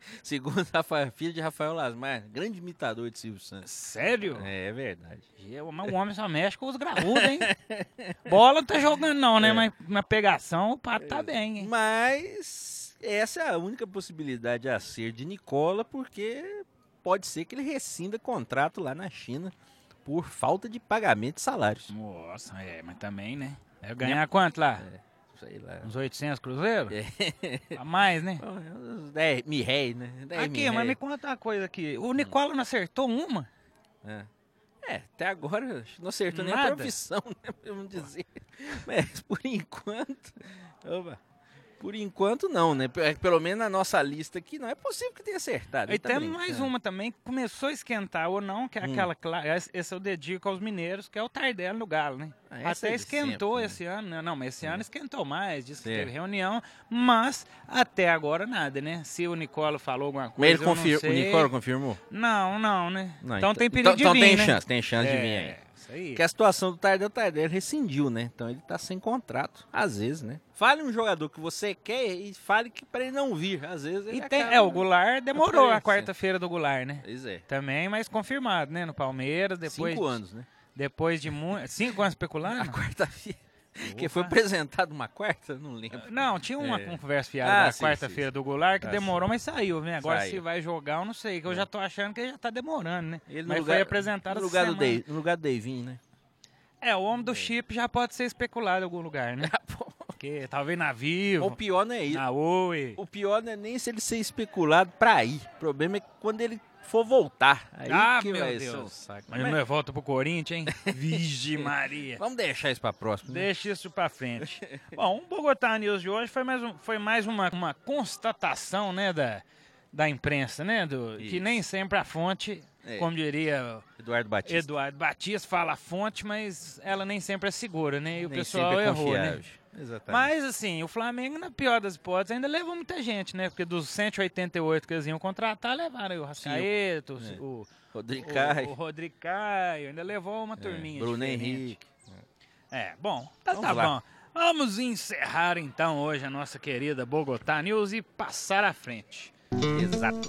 Segundo Rafael, filho de Rafael Lasmar, grande imitador de Silvio Santos.
Sério?
É, é verdade.
Eu, mas o homem só mexe com os graúdos, hein? Bola não tá jogando não, né?
É.
Mas na pegação o pato tá bem, hein?
Mas essa é a única possibilidade a ser de Nicola, porque pode ser que ele rescinda contrato lá na China por falta de pagamento de salários.
Nossa, é, mas também, né? Deve ganhar quanto lá?
Sei lá.
Uns 800 cruzeiros?
É.
A mais, né?
Uns 10 mil réis, né? 10
Aqui, mas me conta uma coisa aqui. O Nicola não acertou uma?
É. É, até agora não acertou nem a
Nada.
profissão, né? Vamos dizer. Mas por enquanto. Opa, por enquanto não, né? Pe- Pelo menos na nossa lista aqui não é possível que tenha acertado.
E
tá
tem mais uma também que começou a esquentar ou não, que é
Hum.
aquela. Esse esse eu dedico aos mineiros, que é o Tardelli no Galo, né?
Ah, essa
até
é
esquentou
sempre, né?
esse ano, né? Não, mas esse ano esquentou mais, disse que
Certo.
teve reunião, mas até agora nada, né? Se o Nicola falou alguma coisa.
Mas ele confir... o
sei.
Nicola confirmou?
Não, não, né?
Não,
então, tem perigo
então,
de
então
vir,
tem
né?
chance, tem chance de vir
É,
aí.
Isso aí.
Porque a situação do Tardel, o Tardel rescindiu, né? Então ele tá sem contrato, às vezes, né? Fale um jogador que você quer e fale que para ele não vir, às vezes ele
E tem,
acaba-
é, o Goulart demorou a quarta-feira do Goulart, né?
Pois é.
Também, mas confirmado, né? No Palmeiras, depois.
Cinco anos, né?
Depois de muito. Cinco anos
A
especulando?
quarta-feira. Que foi apresentado uma quarta? Não lembro.
Não, tinha uma
É.
conversa fiada
Ah,
na
sim,
quarta-feira
sim,
do Goulart que
Ah,
demorou, mas saiu, né? Agora
Saiu.
se vai jogar, eu não sei, que eu já tô achando que ele já tá demorando, né?
Ele
mas
lugar,
foi apresentado
no lugar, do. Dave, no lugar do Davinho, né?
É, o homem do chip já pode ser especulado em algum lugar, né? Porque talvez na
O
Vivo,
pior não é isso.
na Oi.
O pior não é nem se ele ser especulado pra ir. O problema é quando ele for voltar. Aí
Ah,
que
meu Deus.
ser um saco.
Mas não é volta pro Corinthians, hein? Vige Maria.
Vamos deixar isso pra próxima. né?
Deixa isso pra frente. Bom, o Bogotá News de hoje foi mais, um- foi mais uma, uma constatação, né, da, da imprensa, né? Do, que nem sempre a fonte,
É.
como diria
Eduardo Batista.
Eduardo Batista, fala a fonte, mas ela nem sempre é segura, né? E o
Nem
pessoal
é
errou, né?
Exatamente.
Mas, assim, o Flamengo, na pior das hipóteses, ainda levou muita gente, né? Porque dos 188 que eles iam contratar, levaram aí o Rascaeta, o,
É.
o,
Rodrigo
o,
Caio,
o Rodrigo Caio, ainda levou uma
é,
turminha
Bruno
diferente.
Henrique.
É, bom, tá,
Vamos
tá
lá.
bom. Vamos encerrar então hoje a nossa querida Bogotá News e passar à frente.
Exato.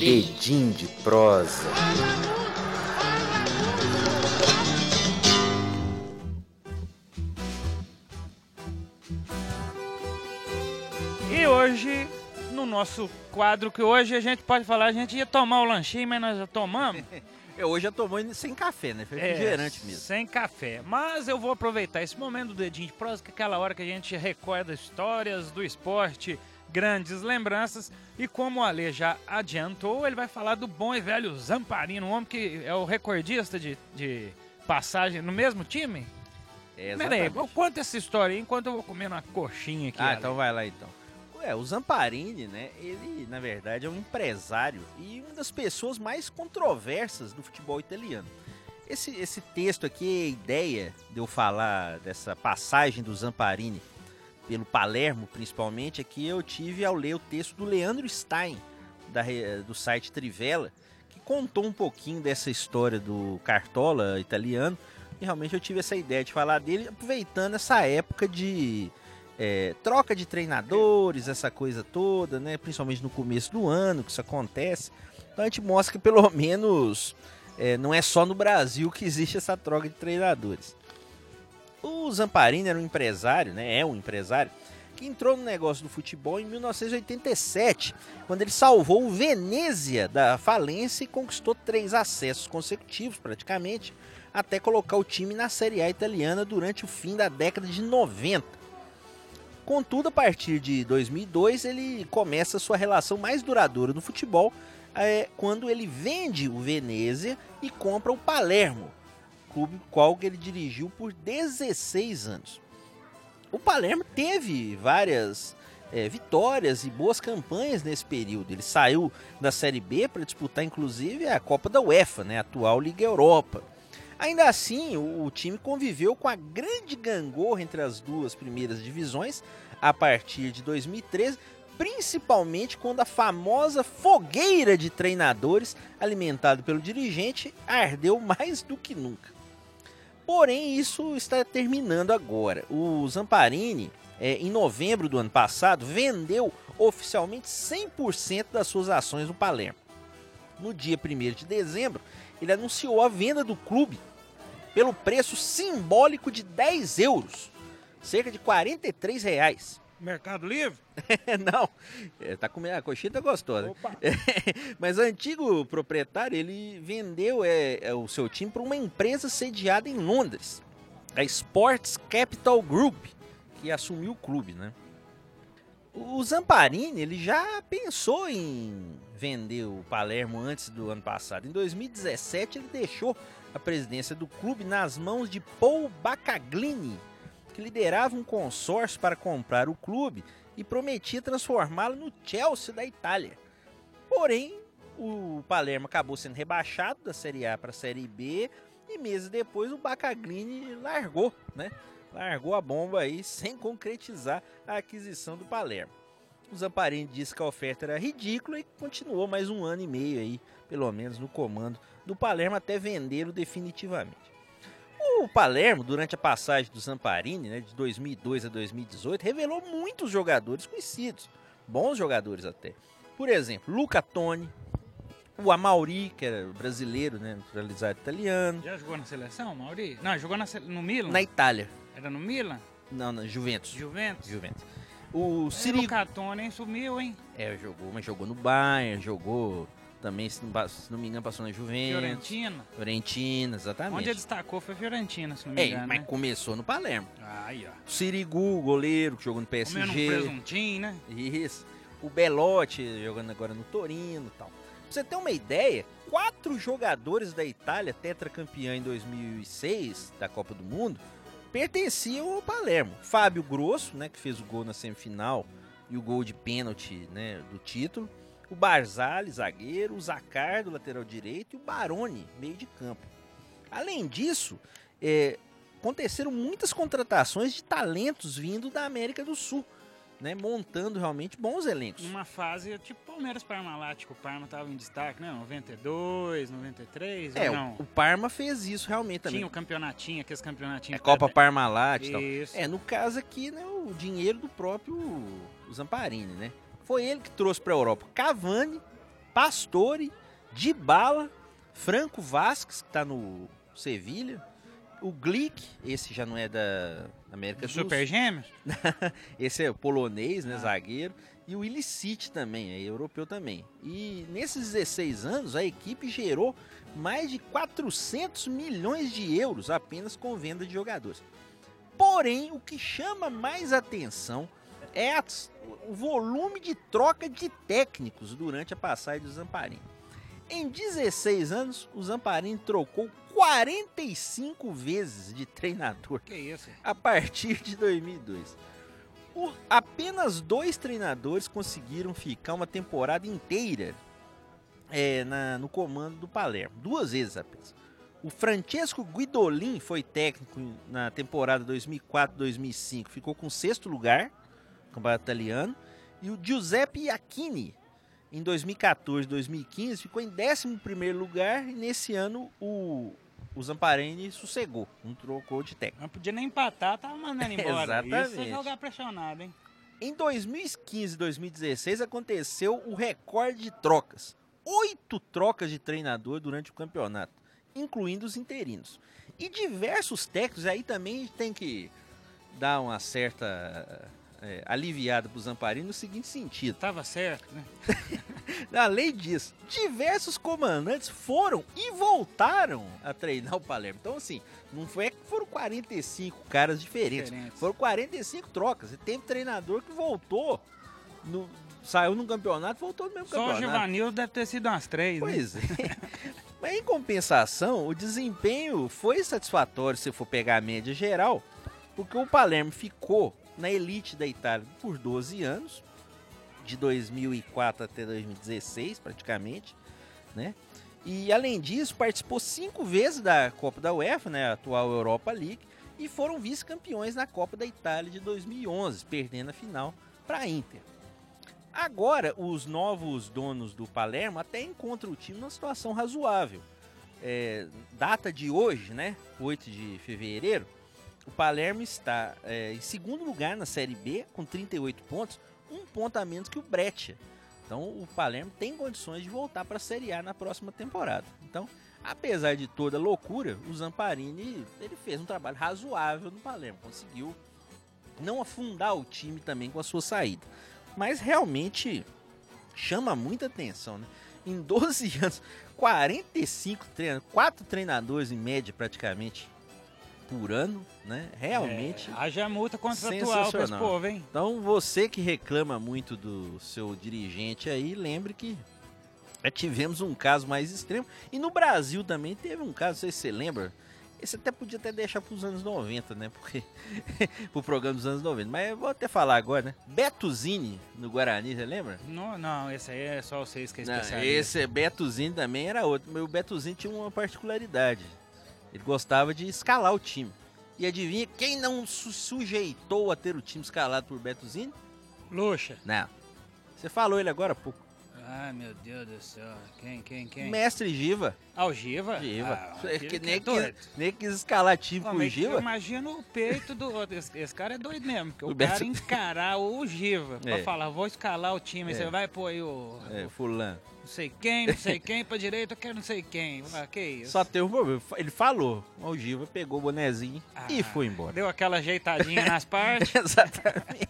Edim de prosa.
Hoje, no nosso quadro que hoje a gente pode falar, a gente ia tomar o lanchinho, mas nós já tomamos.
Eu hoje já tomou sem café, né? Foi
É,
refrigerante mesmo.
Sem café. Mas eu vou aproveitar esse momento do dedinho de prosa, que é aquela hora que a gente recorda histórias do esporte, grandes lembranças. E como o Ale já adiantou, ele vai falar do bom e velho Zamparino, um homem que é o recordista de, de passagem no mesmo time.
É,
Pera aí,
exatamente.
conta essa história aí enquanto eu vou comer uma coxinha aqui.
Ah,
Ale.
então vai lá então. É, o Zamparini, né? Ele, na verdade, é um empresário e uma das pessoas mais controversas do futebol italiano. Esse, esse texto aqui, a ideia de eu falar dessa passagem do Zamparini pelo Palermo, principalmente, é que eu tive ao ler o texto do Leandro Stein, da do site Trivela, que contou um pouquinho dessa história do Cartola italiano. E realmente eu tive essa ideia de falar dele, aproveitando essa época de é, troca de treinadores, essa coisa toda, né? Principalmente no começo do ano que isso acontece. Então a gente mostra que pelo menos é, não é só no Brasil que existe essa troca de treinadores. O Zamparini era um empresário, né? É um empresário que entrou no negócio do futebol em 1987, quando ele salvou o Venezia da falência e conquistou três acessos consecutivos, praticamente, até colocar o time na Série A italiana durante o fim da década de 90. Contudo, a partir de 2002, ele começa sua relação mais duradoura no futebol, é, quando ele vende o Venezia e compra o Palermo, clube qual ele dirigiu por 16 anos. O Palermo teve várias é, vitórias e boas campanhas nesse período. Ele saiu da Série B para disputar, inclusive, a Copa da UEFA, né, a atual Liga Europa. Ainda assim, o, o time conviveu com a grande gangorra entre as duas primeiras divisões a partir de 2013, principalmente quando a famosa fogueira de treinadores, alimentada pelo dirigente, ardeu mais do que nunca. Porém, isso está terminando agora. O Zamparini, é, em novembro do ano passado, vendeu oficialmente 100% das suas ações no Palermo. No dia 1 de dezembro, ele anunciou a venda do clube pelo preço simbólico de 10 euros, cerca de 43 reais.
Mercado Livre?
Não, é, tá comendo a coxinha tá gostosa. Mas o antigo proprietário, ele vendeu é, é, o seu time para uma empresa sediada em Londres, a Sports Capital Group, que assumiu o clube, né? O Zamparini, ele já pensou em vender o Palermo antes do ano passado. Em 2017, ele deixou a presidência do clube nas mãos de Paul Baccaglini, que liderava um consórcio para comprar o clube e prometia transformá-lo no Chelsea da Itália. Porém, o Palermo acabou sendo rebaixado da Série A para a Série B e meses depois o Baccaglini largou, né? Largou a bomba aí sem concretizar a aquisição do Palermo. O Zamparini disse que a oferta era ridícula e continuou mais um ano e meio aí, pelo menos, no comando do Palermo até vendê-lo definitivamente. O Palermo, durante a passagem do Zamparini, né, de 2002 a 2018, revelou muitos jogadores conhecidos, bons jogadores até. Por exemplo, Luca Toni, o Amauri, que era brasileiro, né, naturalizado italiano,
Já jogou na seleção, Mauri? Não, jogou na, no Milan?
na Itália,
Era no Milan?
não, na Juventus.
Juventus?
Juventus. O Siri
Catone, hein? Sumiu, hein?
é, jogou, mas jogou no Bayern, jogou também, se não, se não me engano, passou na Juventus.
Fiorentina.
Fiorentina, exatamente.
Onde ele destacou foi Fiorentina, se não me
É,
engano,
mas
né?
começou no Palermo.
Aí, ó.
O Sirigu, goleiro, que jogou no
Comendo um
PSG.
presuntinho, né?
Isso. O Belotti jogando agora no Torino e tal. Pra você ter uma ideia, quatro jogadores da Itália, tetracampeã em 2006 da Copa do Mundo, pertenciam ao Palermo. Fábio Grosso, né, que fez o gol na semifinal e o gol de pênalti né, do título. O Barzali, zagueiro. O Zacardo, lateral direito. E o Baroni, meio de campo. Além disso, é, aconteceram muitas contratações de talentos vindo da América do Sul né, montando realmente bons elencos.
Numa fase tipo Palmeiras Parmalat, que o Parma tava em destaque, né? 92, 93,
É,
ou
o,
não?
o Parma fez isso realmente também.
Tinha o campeonatinho, aqueles
É
campeonatinhos.
Copa Parmalat e tal.
Isso.
É, no caso aqui, né, o dinheiro do próprio Zamparini, né? Foi ele que trouxe para a Europa Cavani, Pastore, Dybala, Franco Vasquez, que tá no Sevilha, o Glick, esse já não é da América
Do
Sul.
Super Gêmeos?
Esse é o polonês, né,
Ah.
zagueiro. E o Illicit também, é europeu também. E nesses 16 anos, a equipe gerou mais de 400 milhões de euros apenas com venda de jogadores. Porém, o que chama mais atenção é a- o volume de troca de técnicos durante a passagem do Zamparini. Em 16 anos, o Zamparini trocou 45 vezes de treinador
Que isso?
a partir de 2002. O- apenas dois treinadores conseguiram ficar uma temporada inteira é, na- no comando do Palermo. Duas vezes apenas. O Francesco Guidolin foi técnico na temporada 2004-2005. Ficou com sexto lugar no campeonato italiano. E o Giuseppe Iacchini, em 2014-2015, ficou em 11º lugar. E nesse ano o, o Zamparini sossegou, não trocou de técnico.
Não podia nem empatar, tava mandando embora. Isso é
Exatamente.
jogar pressionado, hein?
Em 2015 e 2016 aconteceu o recorde de trocas. Oito trocas de treinador durante o campeonato. incluindo os interinos. E diversos técnicos, aí também a gente tem que dar uma certa é, aliviada para o Zamparini no seguinte sentido.
Tava certo, né?
Além disso, diversos comandantes foram e voltaram a treinar o Palermo. Então, assim, não foi que foram 45 caras diferentes.
Diferentes.
Foram 45 trocas. E teve treinador que voltou, no- saiu no campeonato voltou no mesmo
Só o
campeonato.
Givanildo deve ter sido umas três, né?
Pois é. Mas em compensação, o desempenho foi satisfatório se for pegar a média geral, porque o Palermo ficou na elite da Itália por 12 anos, de 2004 até 2016 praticamente, né? E além disso, participou cinco vezes da Copa da UEFA, né, a atual Europa League, e foram vice-campeões na Copa da Itália de 2011, perdendo a final para a Inter. Agora, os novos donos do Palermo até encontram o time numa situação razoável. É, data de hoje, né? 8 de fevereiro, o Palermo está é, em segundo lugar na Série B, com 38 pontos, um ponto a menos que o Breccia. Então, o Palermo tem condições de voltar para a Série A na próxima temporada. Então, apesar de toda a loucura, o Zamparini ele fez um trabalho razoável no Palermo, conseguiu não afundar o time também com a sua saída. Mas realmente chama muita atenção, né? Em 12 anos, 45 treinadores, 4 treinadores em média praticamente por ano, né? Realmente.
É, haja multa contratual pra esse povo, hein?
Então você que reclama muito do seu dirigente aí, lembre que já tivemos um caso mais extremo. E no Brasil também teve um caso, não sei se você lembra. Esse até podia até deixar para os anos 90, né? Porque pro programa dos anos 90. Mas eu vou até falar agora, né? Betuzini no Guarani, você lembra?
Não, não, esse aí é só vocês que é
Não,
especialista.
esse Betuzini também era outro. Mas o Betuzini tinha uma particularidade. Ele gostava de escalar o time. E adivinha quem não su- sujeitou a ter o time escalado por Betuzini?
Luxa.
Não. Você falou ele agora há pouco.
Ai, meu Deus do céu. Quem, quem, quem?
Mestre Giva.
Algiva?
Giva.
Ah,
É
aquele
que
que
nem,
é doido.
quis, nem quis escalar time com o Giva.
Eu imagino o peito do. Esse, esse cara é doido mesmo. Porque
O
o, cara
Beto-
encarar o Giva pra
É.
falar, vou escalar o time.
É.
Você vai pôr aí o.
É, fulano.
Não sei quem, não sei quem, pra direita eu quero não sei quem. Ah, que isso?
Só teve um problema. Ele falou. O Giva pegou o bonezinho e
Ah,
foi embora.
Deu aquela ajeitadinha nas partes.
Exatamente.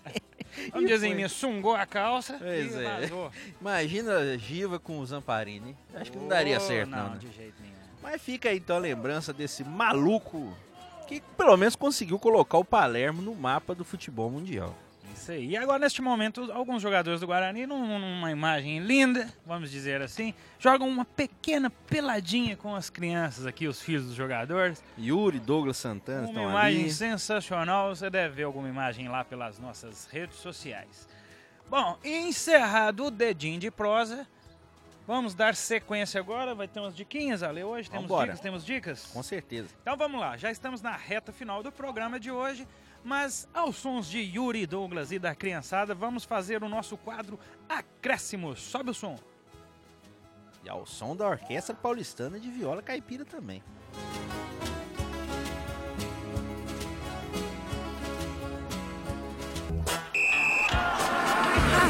E
dizer,
foi.
me sungou a calça
Pois
e
é.
vazou.
Imagina Giva com o Zamparini. Acho que não daria
Oh,
certo, não.
Não,
né?
de jeito nenhum.
Mas fica aí então a lembrança desse maluco que pelo menos conseguiu colocar o Palermo no mapa do futebol mundial.
Isso aí. E agora, neste momento, alguns jogadores do Guarani, num- numa imagem linda, vamos dizer assim, jogam uma pequena peladinha com as crianças aqui, os filhos dos jogadores.
Yuri, Douglas Santana
Uma
estão
imagem
ali.
sensacional. Você deve ver alguma imagem lá pelas nossas redes sociais. Bom, encerrado o dedinho de prosa, vamos dar sequência agora. Vai ter umas diquinhas, Ale. Hoje temos
Vambora.
dicas, temos dicas?
Com certeza.
Então vamos lá, já estamos na reta final do programa de hoje, mas aos sons de Yuri Douglas e da criançada, vamos fazer o nosso quadro Acréscimos. Sobe o som.
E ao som da Orquestra Paulistana de Viola Caipira também.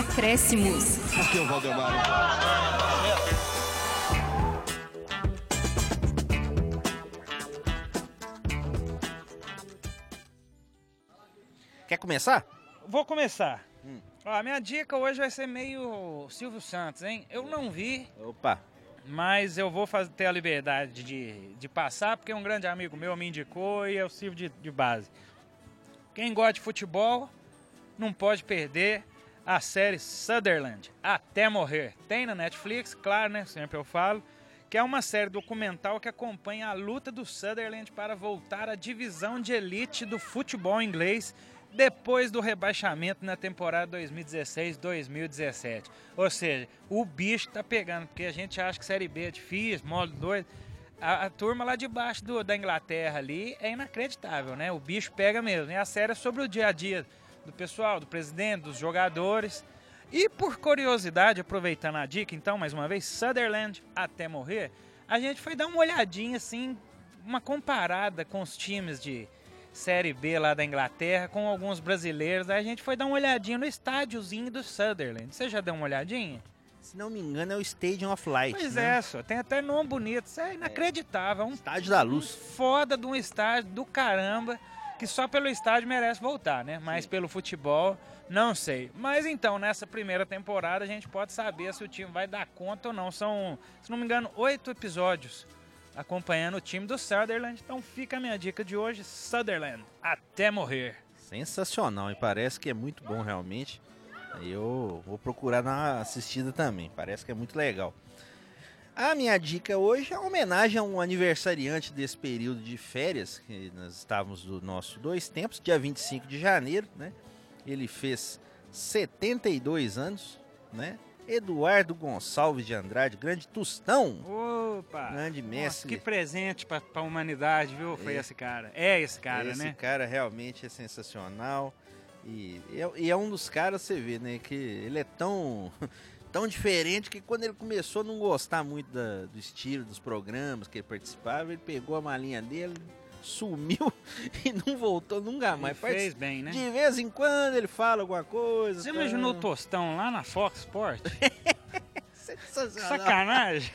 Acréscimos.
Aqui é o Valdemar.
Quer começar?
Vou começar.
Hum.
Ó, a minha dica hoje vai ser meio Silvio Santos, hein? Eu não vi,
Opa.
mas eu vou fazer, ter a liberdade de, de passar, porque um grande amigo meu me indicou e é o Silvio de, de base. Quem gosta de futebol não pode perder a série Sutherland, Até Morrer. Tem na Netflix, claro, né? Sempre eu falo. Que é uma série documental que acompanha a luta do Sutherland para voltar à divisão de elite do futebol inglês depois do rebaixamento na temporada 2016-2017. Ou seja, o bicho tá pegando, porque a gente acha que Série B é difícil, modo doido. A, a turma lá de baixo do- da Inglaterra ali é inacreditável, né? O bicho pega mesmo. E a série é sobre o dia a dia do pessoal, do presidente, dos jogadores. E por curiosidade, aproveitando a dica, então, mais uma vez, Sutherland até morrer, a gente foi dar uma olhadinha, assim, uma comparada com os times de Série B lá da Inglaterra, com alguns brasileiros. Aí a gente foi dar uma olhadinha no estádiozinho do Sutherland. Você já deu uma olhadinha?
Se não me engano, é o Stadium of Light.
Pois
né?
é, só. Tem até nome bonito. Isso é inacreditável. É um
Estádio da Luz.
foda de um estádio do caramba. Que só pelo estádio merece voltar, né? Mas pelo futebol, não sei. Mas então, nessa primeira temporada, a gente pode saber se o time vai dar conta ou não. São, se não me engano, oito episódios acompanhando o time do Sutherland. Então fica a minha dica de hoje: Sutherland, até morrer.
Sensacional, e parece que é muito bom realmente. Eu vou procurar uma assistida também, parece que é muito legal. A minha dica hoje é homenagem a um aniversariante desse período de férias, que nós estávamos do nosso dois tempos, dia 25 de janeiro, né? Ele fez 72 anos, né? Eduardo Gonçalves de Andrade, grande Tostão,
Opa!
grande
Nossa,
mestre.
que presente pra, pra humanidade, viu? Foi
É.
esse cara. É esse cara,
Esse
né?
cara realmente é sensacional. E é, e é um dos caras, você vê, né? Que ele é tão, tão diferente que quando ele começou a não gostar muito da- do estilo dos programas que ele participava, ele pegou a malinha dele, sumiu e não voltou nunca mais.
Ele fez bem, né?
De vez em quando ele fala alguma coisa.
Você
tá?
imaginou o Tostão lá na Fox Sport?
Sensacional.
Sacanagem.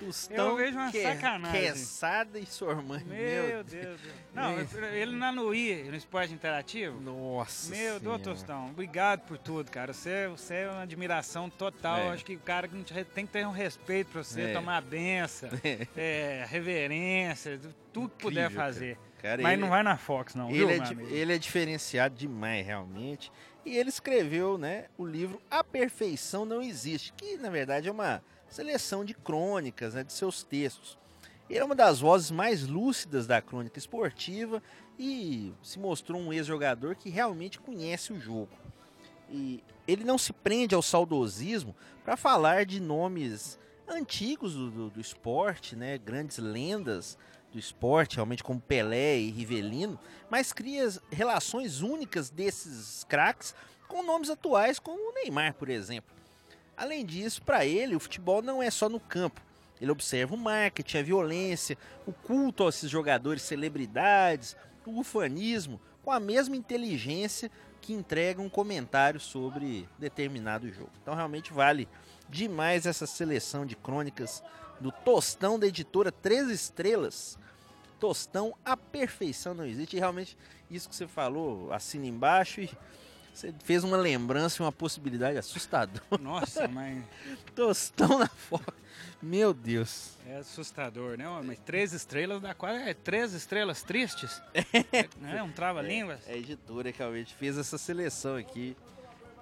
Tostão,
Eu vejo uma
que-
sacanagem.
Quesada e sua mãe.
Meu Deus. Não, ele na no I, no esporte interativo.
Nossa
Meu Deus. Tostão, obrigado por tudo, cara. Você, você é uma admiração total.
É.
Acho que o cara tem que ter um respeito pra você,
É.
tomar a benção, é, reverência, tudo que puder
Incrível,
fazer.
Cara,
Mas
ele-
não vai na Fox, não, viu,
Ele é,
meu
di-
amigo?
ele é diferenciado demais, realmente. E ele escreveu né, o livro A Perfeição Não Existe, que na verdade é uma seleção de crônicas né, de seus textos. Ele é uma das vozes mais lúcidas da crônica esportiva e se mostrou um ex-jogador que realmente conhece o jogo. E ele não se prende ao saudosismo para falar de nomes antigos do, do- do esporte, né, grandes lendas do esporte, realmente como Pelé e Rivelino, mas cria relações únicas desses craques com nomes atuais, como o Neymar, por exemplo. Além disso, para ele, o futebol não é só no campo. Ele observa o marketing, a violência, o culto a esses jogadores celebridades, o ufanismo, com a mesma inteligência que entrega um comentário sobre determinado jogo. Então realmente vale demais essa seleção de crônicas do Tostão da editora Três Estrelas. Tostão, a perfeição não existe. E realmente, isso que você falou, assina embaixo e você fez uma lembrança e uma possibilidade assustadora.
Nossa, mas
Tostão na foto. Meu Deus.
é assustador, né? Mas três estrelas dá quase. É três estrelas tristes? É, um trava-línguas?
É a editora que realmente fez essa seleção aqui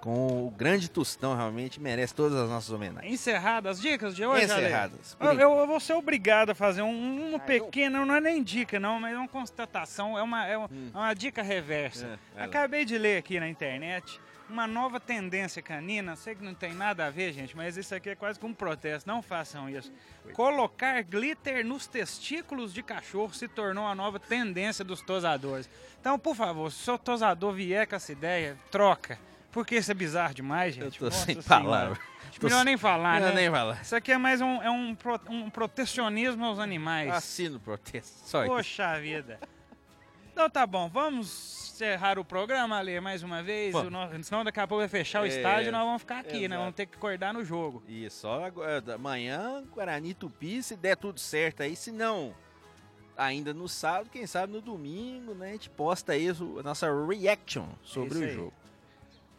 com o grande Tostão, realmente merece todas as nossas homenagens.
Encerradas as dicas de hoje?
Encerradas.
Eu, eu- eu vou ser obrigado a fazer um- uma
Ah,
pequena, não é nem dica, não, mas é uma constatação, é uma, é uma,
Hum.
é uma dica reversa.
É.
Acabei de ler aqui na internet uma nova tendência canina. Sei que não tem nada a ver, gente, mas isso aqui é quase como um protesto. Não façam isso. Colocar glitter nos testículos de cachorro se tornou a nova tendência dos tosadores. Então, por favor, se o seu tosador vier com essa ideia, troca. Porque isso é bizarro demais,
Eu
gente.
tô
Nossa
sem palavras.
Melhor nem falar,
Não,
né?
nem falar.
Isso aqui é mais um, é um, pro- um protecionismo aos animais.
Assino protesto. Só isso.
Poxa vida. Então tá bom, vamos encerrar o programa, Ale, mais uma vez. O no- Senão daqui a pouco vai fechar o
É,
estádio e nós vamos ficar aqui, né?
exato.
Vamos ter que acordar no jogo.
Isso, só agora, amanhã, Guarani Tupi, se der tudo certo aí, se não, ainda no sábado, quem sabe no domingo, né, a gente posta aí a nossa reaction sobre o jogo.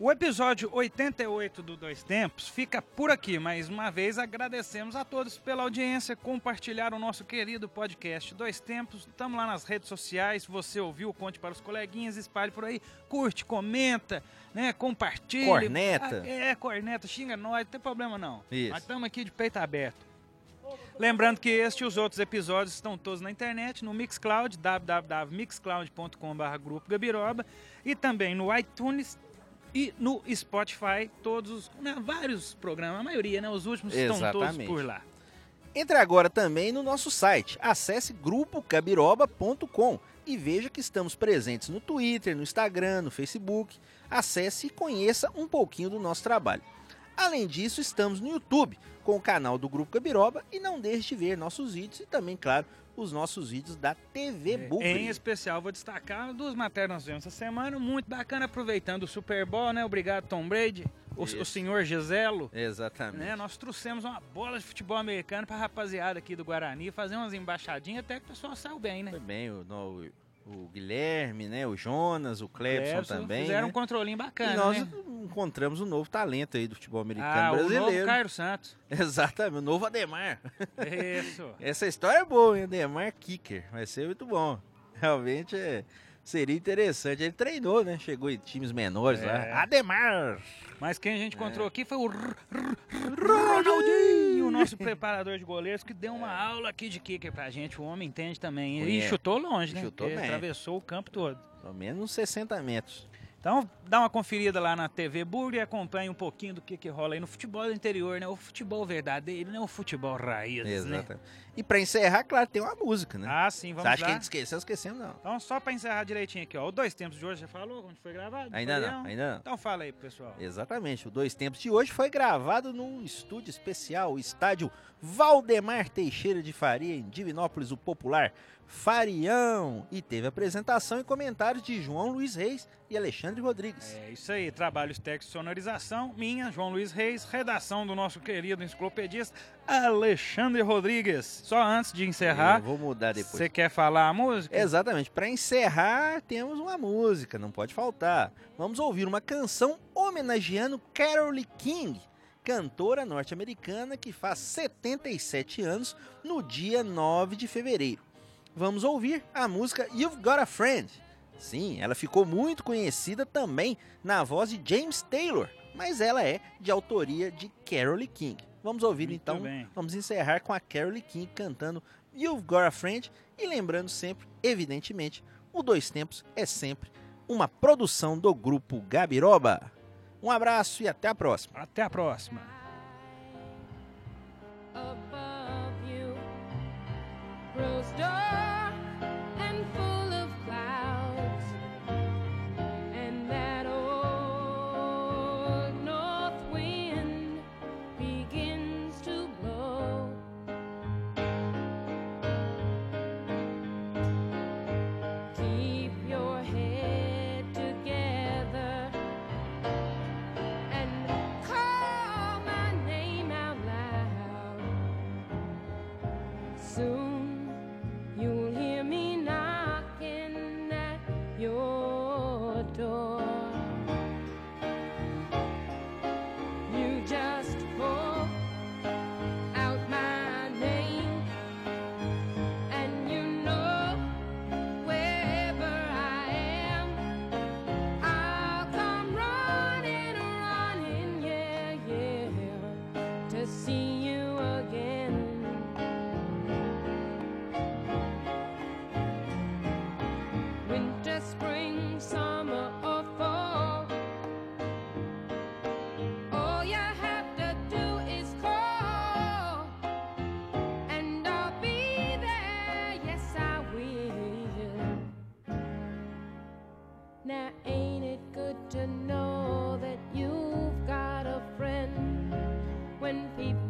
O episódio 88 do Dois Tempos fica por aqui. Mais uma vez agradecemos a todos pela audiência, compartilhar o nosso querido podcast Dois Tempos. Estamos lá nas redes sociais. Você ouviu, conte para os coleguinhas, espalhe por aí, curte, comenta, né? Compartilhe.
Corneta.
Ah, é, corneta, xinga nós, não tem problema não.
Isso.
Nós estamos aqui de peito aberto. Lembrando que este e os outros episódios estão todos na internet, no Mixcloud, www.mixcloud.com.br Grupo Gabiroba, e também no iTunes e no Spotify, todos os, né, vários programas, a maioria, né, os últimos estão todos
Exatamente.
por lá.
Entre agora também no nosso site, acesse grupocabiroba.com e veja que estamos presentes no Twitter, no Instagram, no Facebook. Acesse e conheça um pouquinho do nosso trabalho. Além disso, estamos no YouTube com o canal do Grupo Cabiroba e não deixe de ver nossos vídeos e também, claro, os nossos vídeos da TV Bugre.
É, Em especial, vou destacar duas matérias que nós vimos essa semana, muito bacana, aproveitando o Super Bowl, né? Obrigado, Tom Brady. o, o senhor Giselo,
Exatamente.
né? Nós trouxemos uma bola de futebol americano pra rapaziada aqui do Guarani fazer umas embaixadinhas até que o pessoal saiu bem, né?
Foi bem o, no- o Guilherme, né? O Jonas, o Clebson
Clebson
também.
Fizeram
né?
um controlinho bacana,
e nós
né?
encontramos um novo talento aí do futebol americano
Ah, o novo
brasileiro.
Cairo Santos.
Exatamente, o novo Ademar.
Isso.
Essa história é boa, hein? Ademar Kicker. Vai ser muito bom. Realmente é, seria interessante. Ele treinou, né? Chegou em times menores
É.
lá. Ademar!
Mas quem a gente encontrou
É.
aqui foi o Ronaldinho, nosso preparador de goleiros, que deu uma aula aqui de kicker pra gente. O homem entende também. E
Conhece.
chutou longe, né?
Chutou bem.
atravessou o campo todo.
Pelo menos uns 60 metros.
Então, dá uma conferida lá na TV Burger e acompanhe um pouquinho do que, que rola aí no futebol do interior, né? O futebol verdadeiro, não o futebol raiz, né?
Exatamente. E pra encerrar, claro, tem uma música, né?
Ah, sim,
Você
vamos
acha que a gente esqueceu? Esquecemos, não.
Então, só pra encerrar direitinho aqui, ó. O Dois Tempos de hoje, já falou onde foi gravado?
Ainda
Foi
não, ainda não.
Então fala aí, pessoal.
Exatamente. O Dois Tempos de hoje foi gravado num estúdio especial, o estádio Valdemar Teixeira de Faria, em Divinópolis, o popular Farião. E teve apresentação e comentários de João Luiz Reis e Alexandre Rodrigues.
É isso aí, trabalhos de sonorização, minha, João Luiz Reis, redação do nosso querido enciclopedista Alexandre Rodrigues. Só antes de
Eu
encerrar,
vou mudar depois.
você quer falar a música?
Exatamente. Para encerrar, temos uma música, não pode faltar. Vamos ouvir uma canção homenageando Carole King, cantora norte-americana que faz 77 anos no dia 9 de fevereiro. Vamos ouvir a música You've Got a Friend. Sim, ela ficou muito conhecida também na voz de James Taylor, mas ela é de autoria de Carole King. Vamos ouvir
Muito
então,
bem.
vamos encerrar com a Carole King cantando You've Got a Friend e lembrando sempre, evidentemente, o Dois Tempos é sempre uma produção do grupo Gabiroba. Um abraço e até a próxima.
Até a próxima.
above you grows dark when people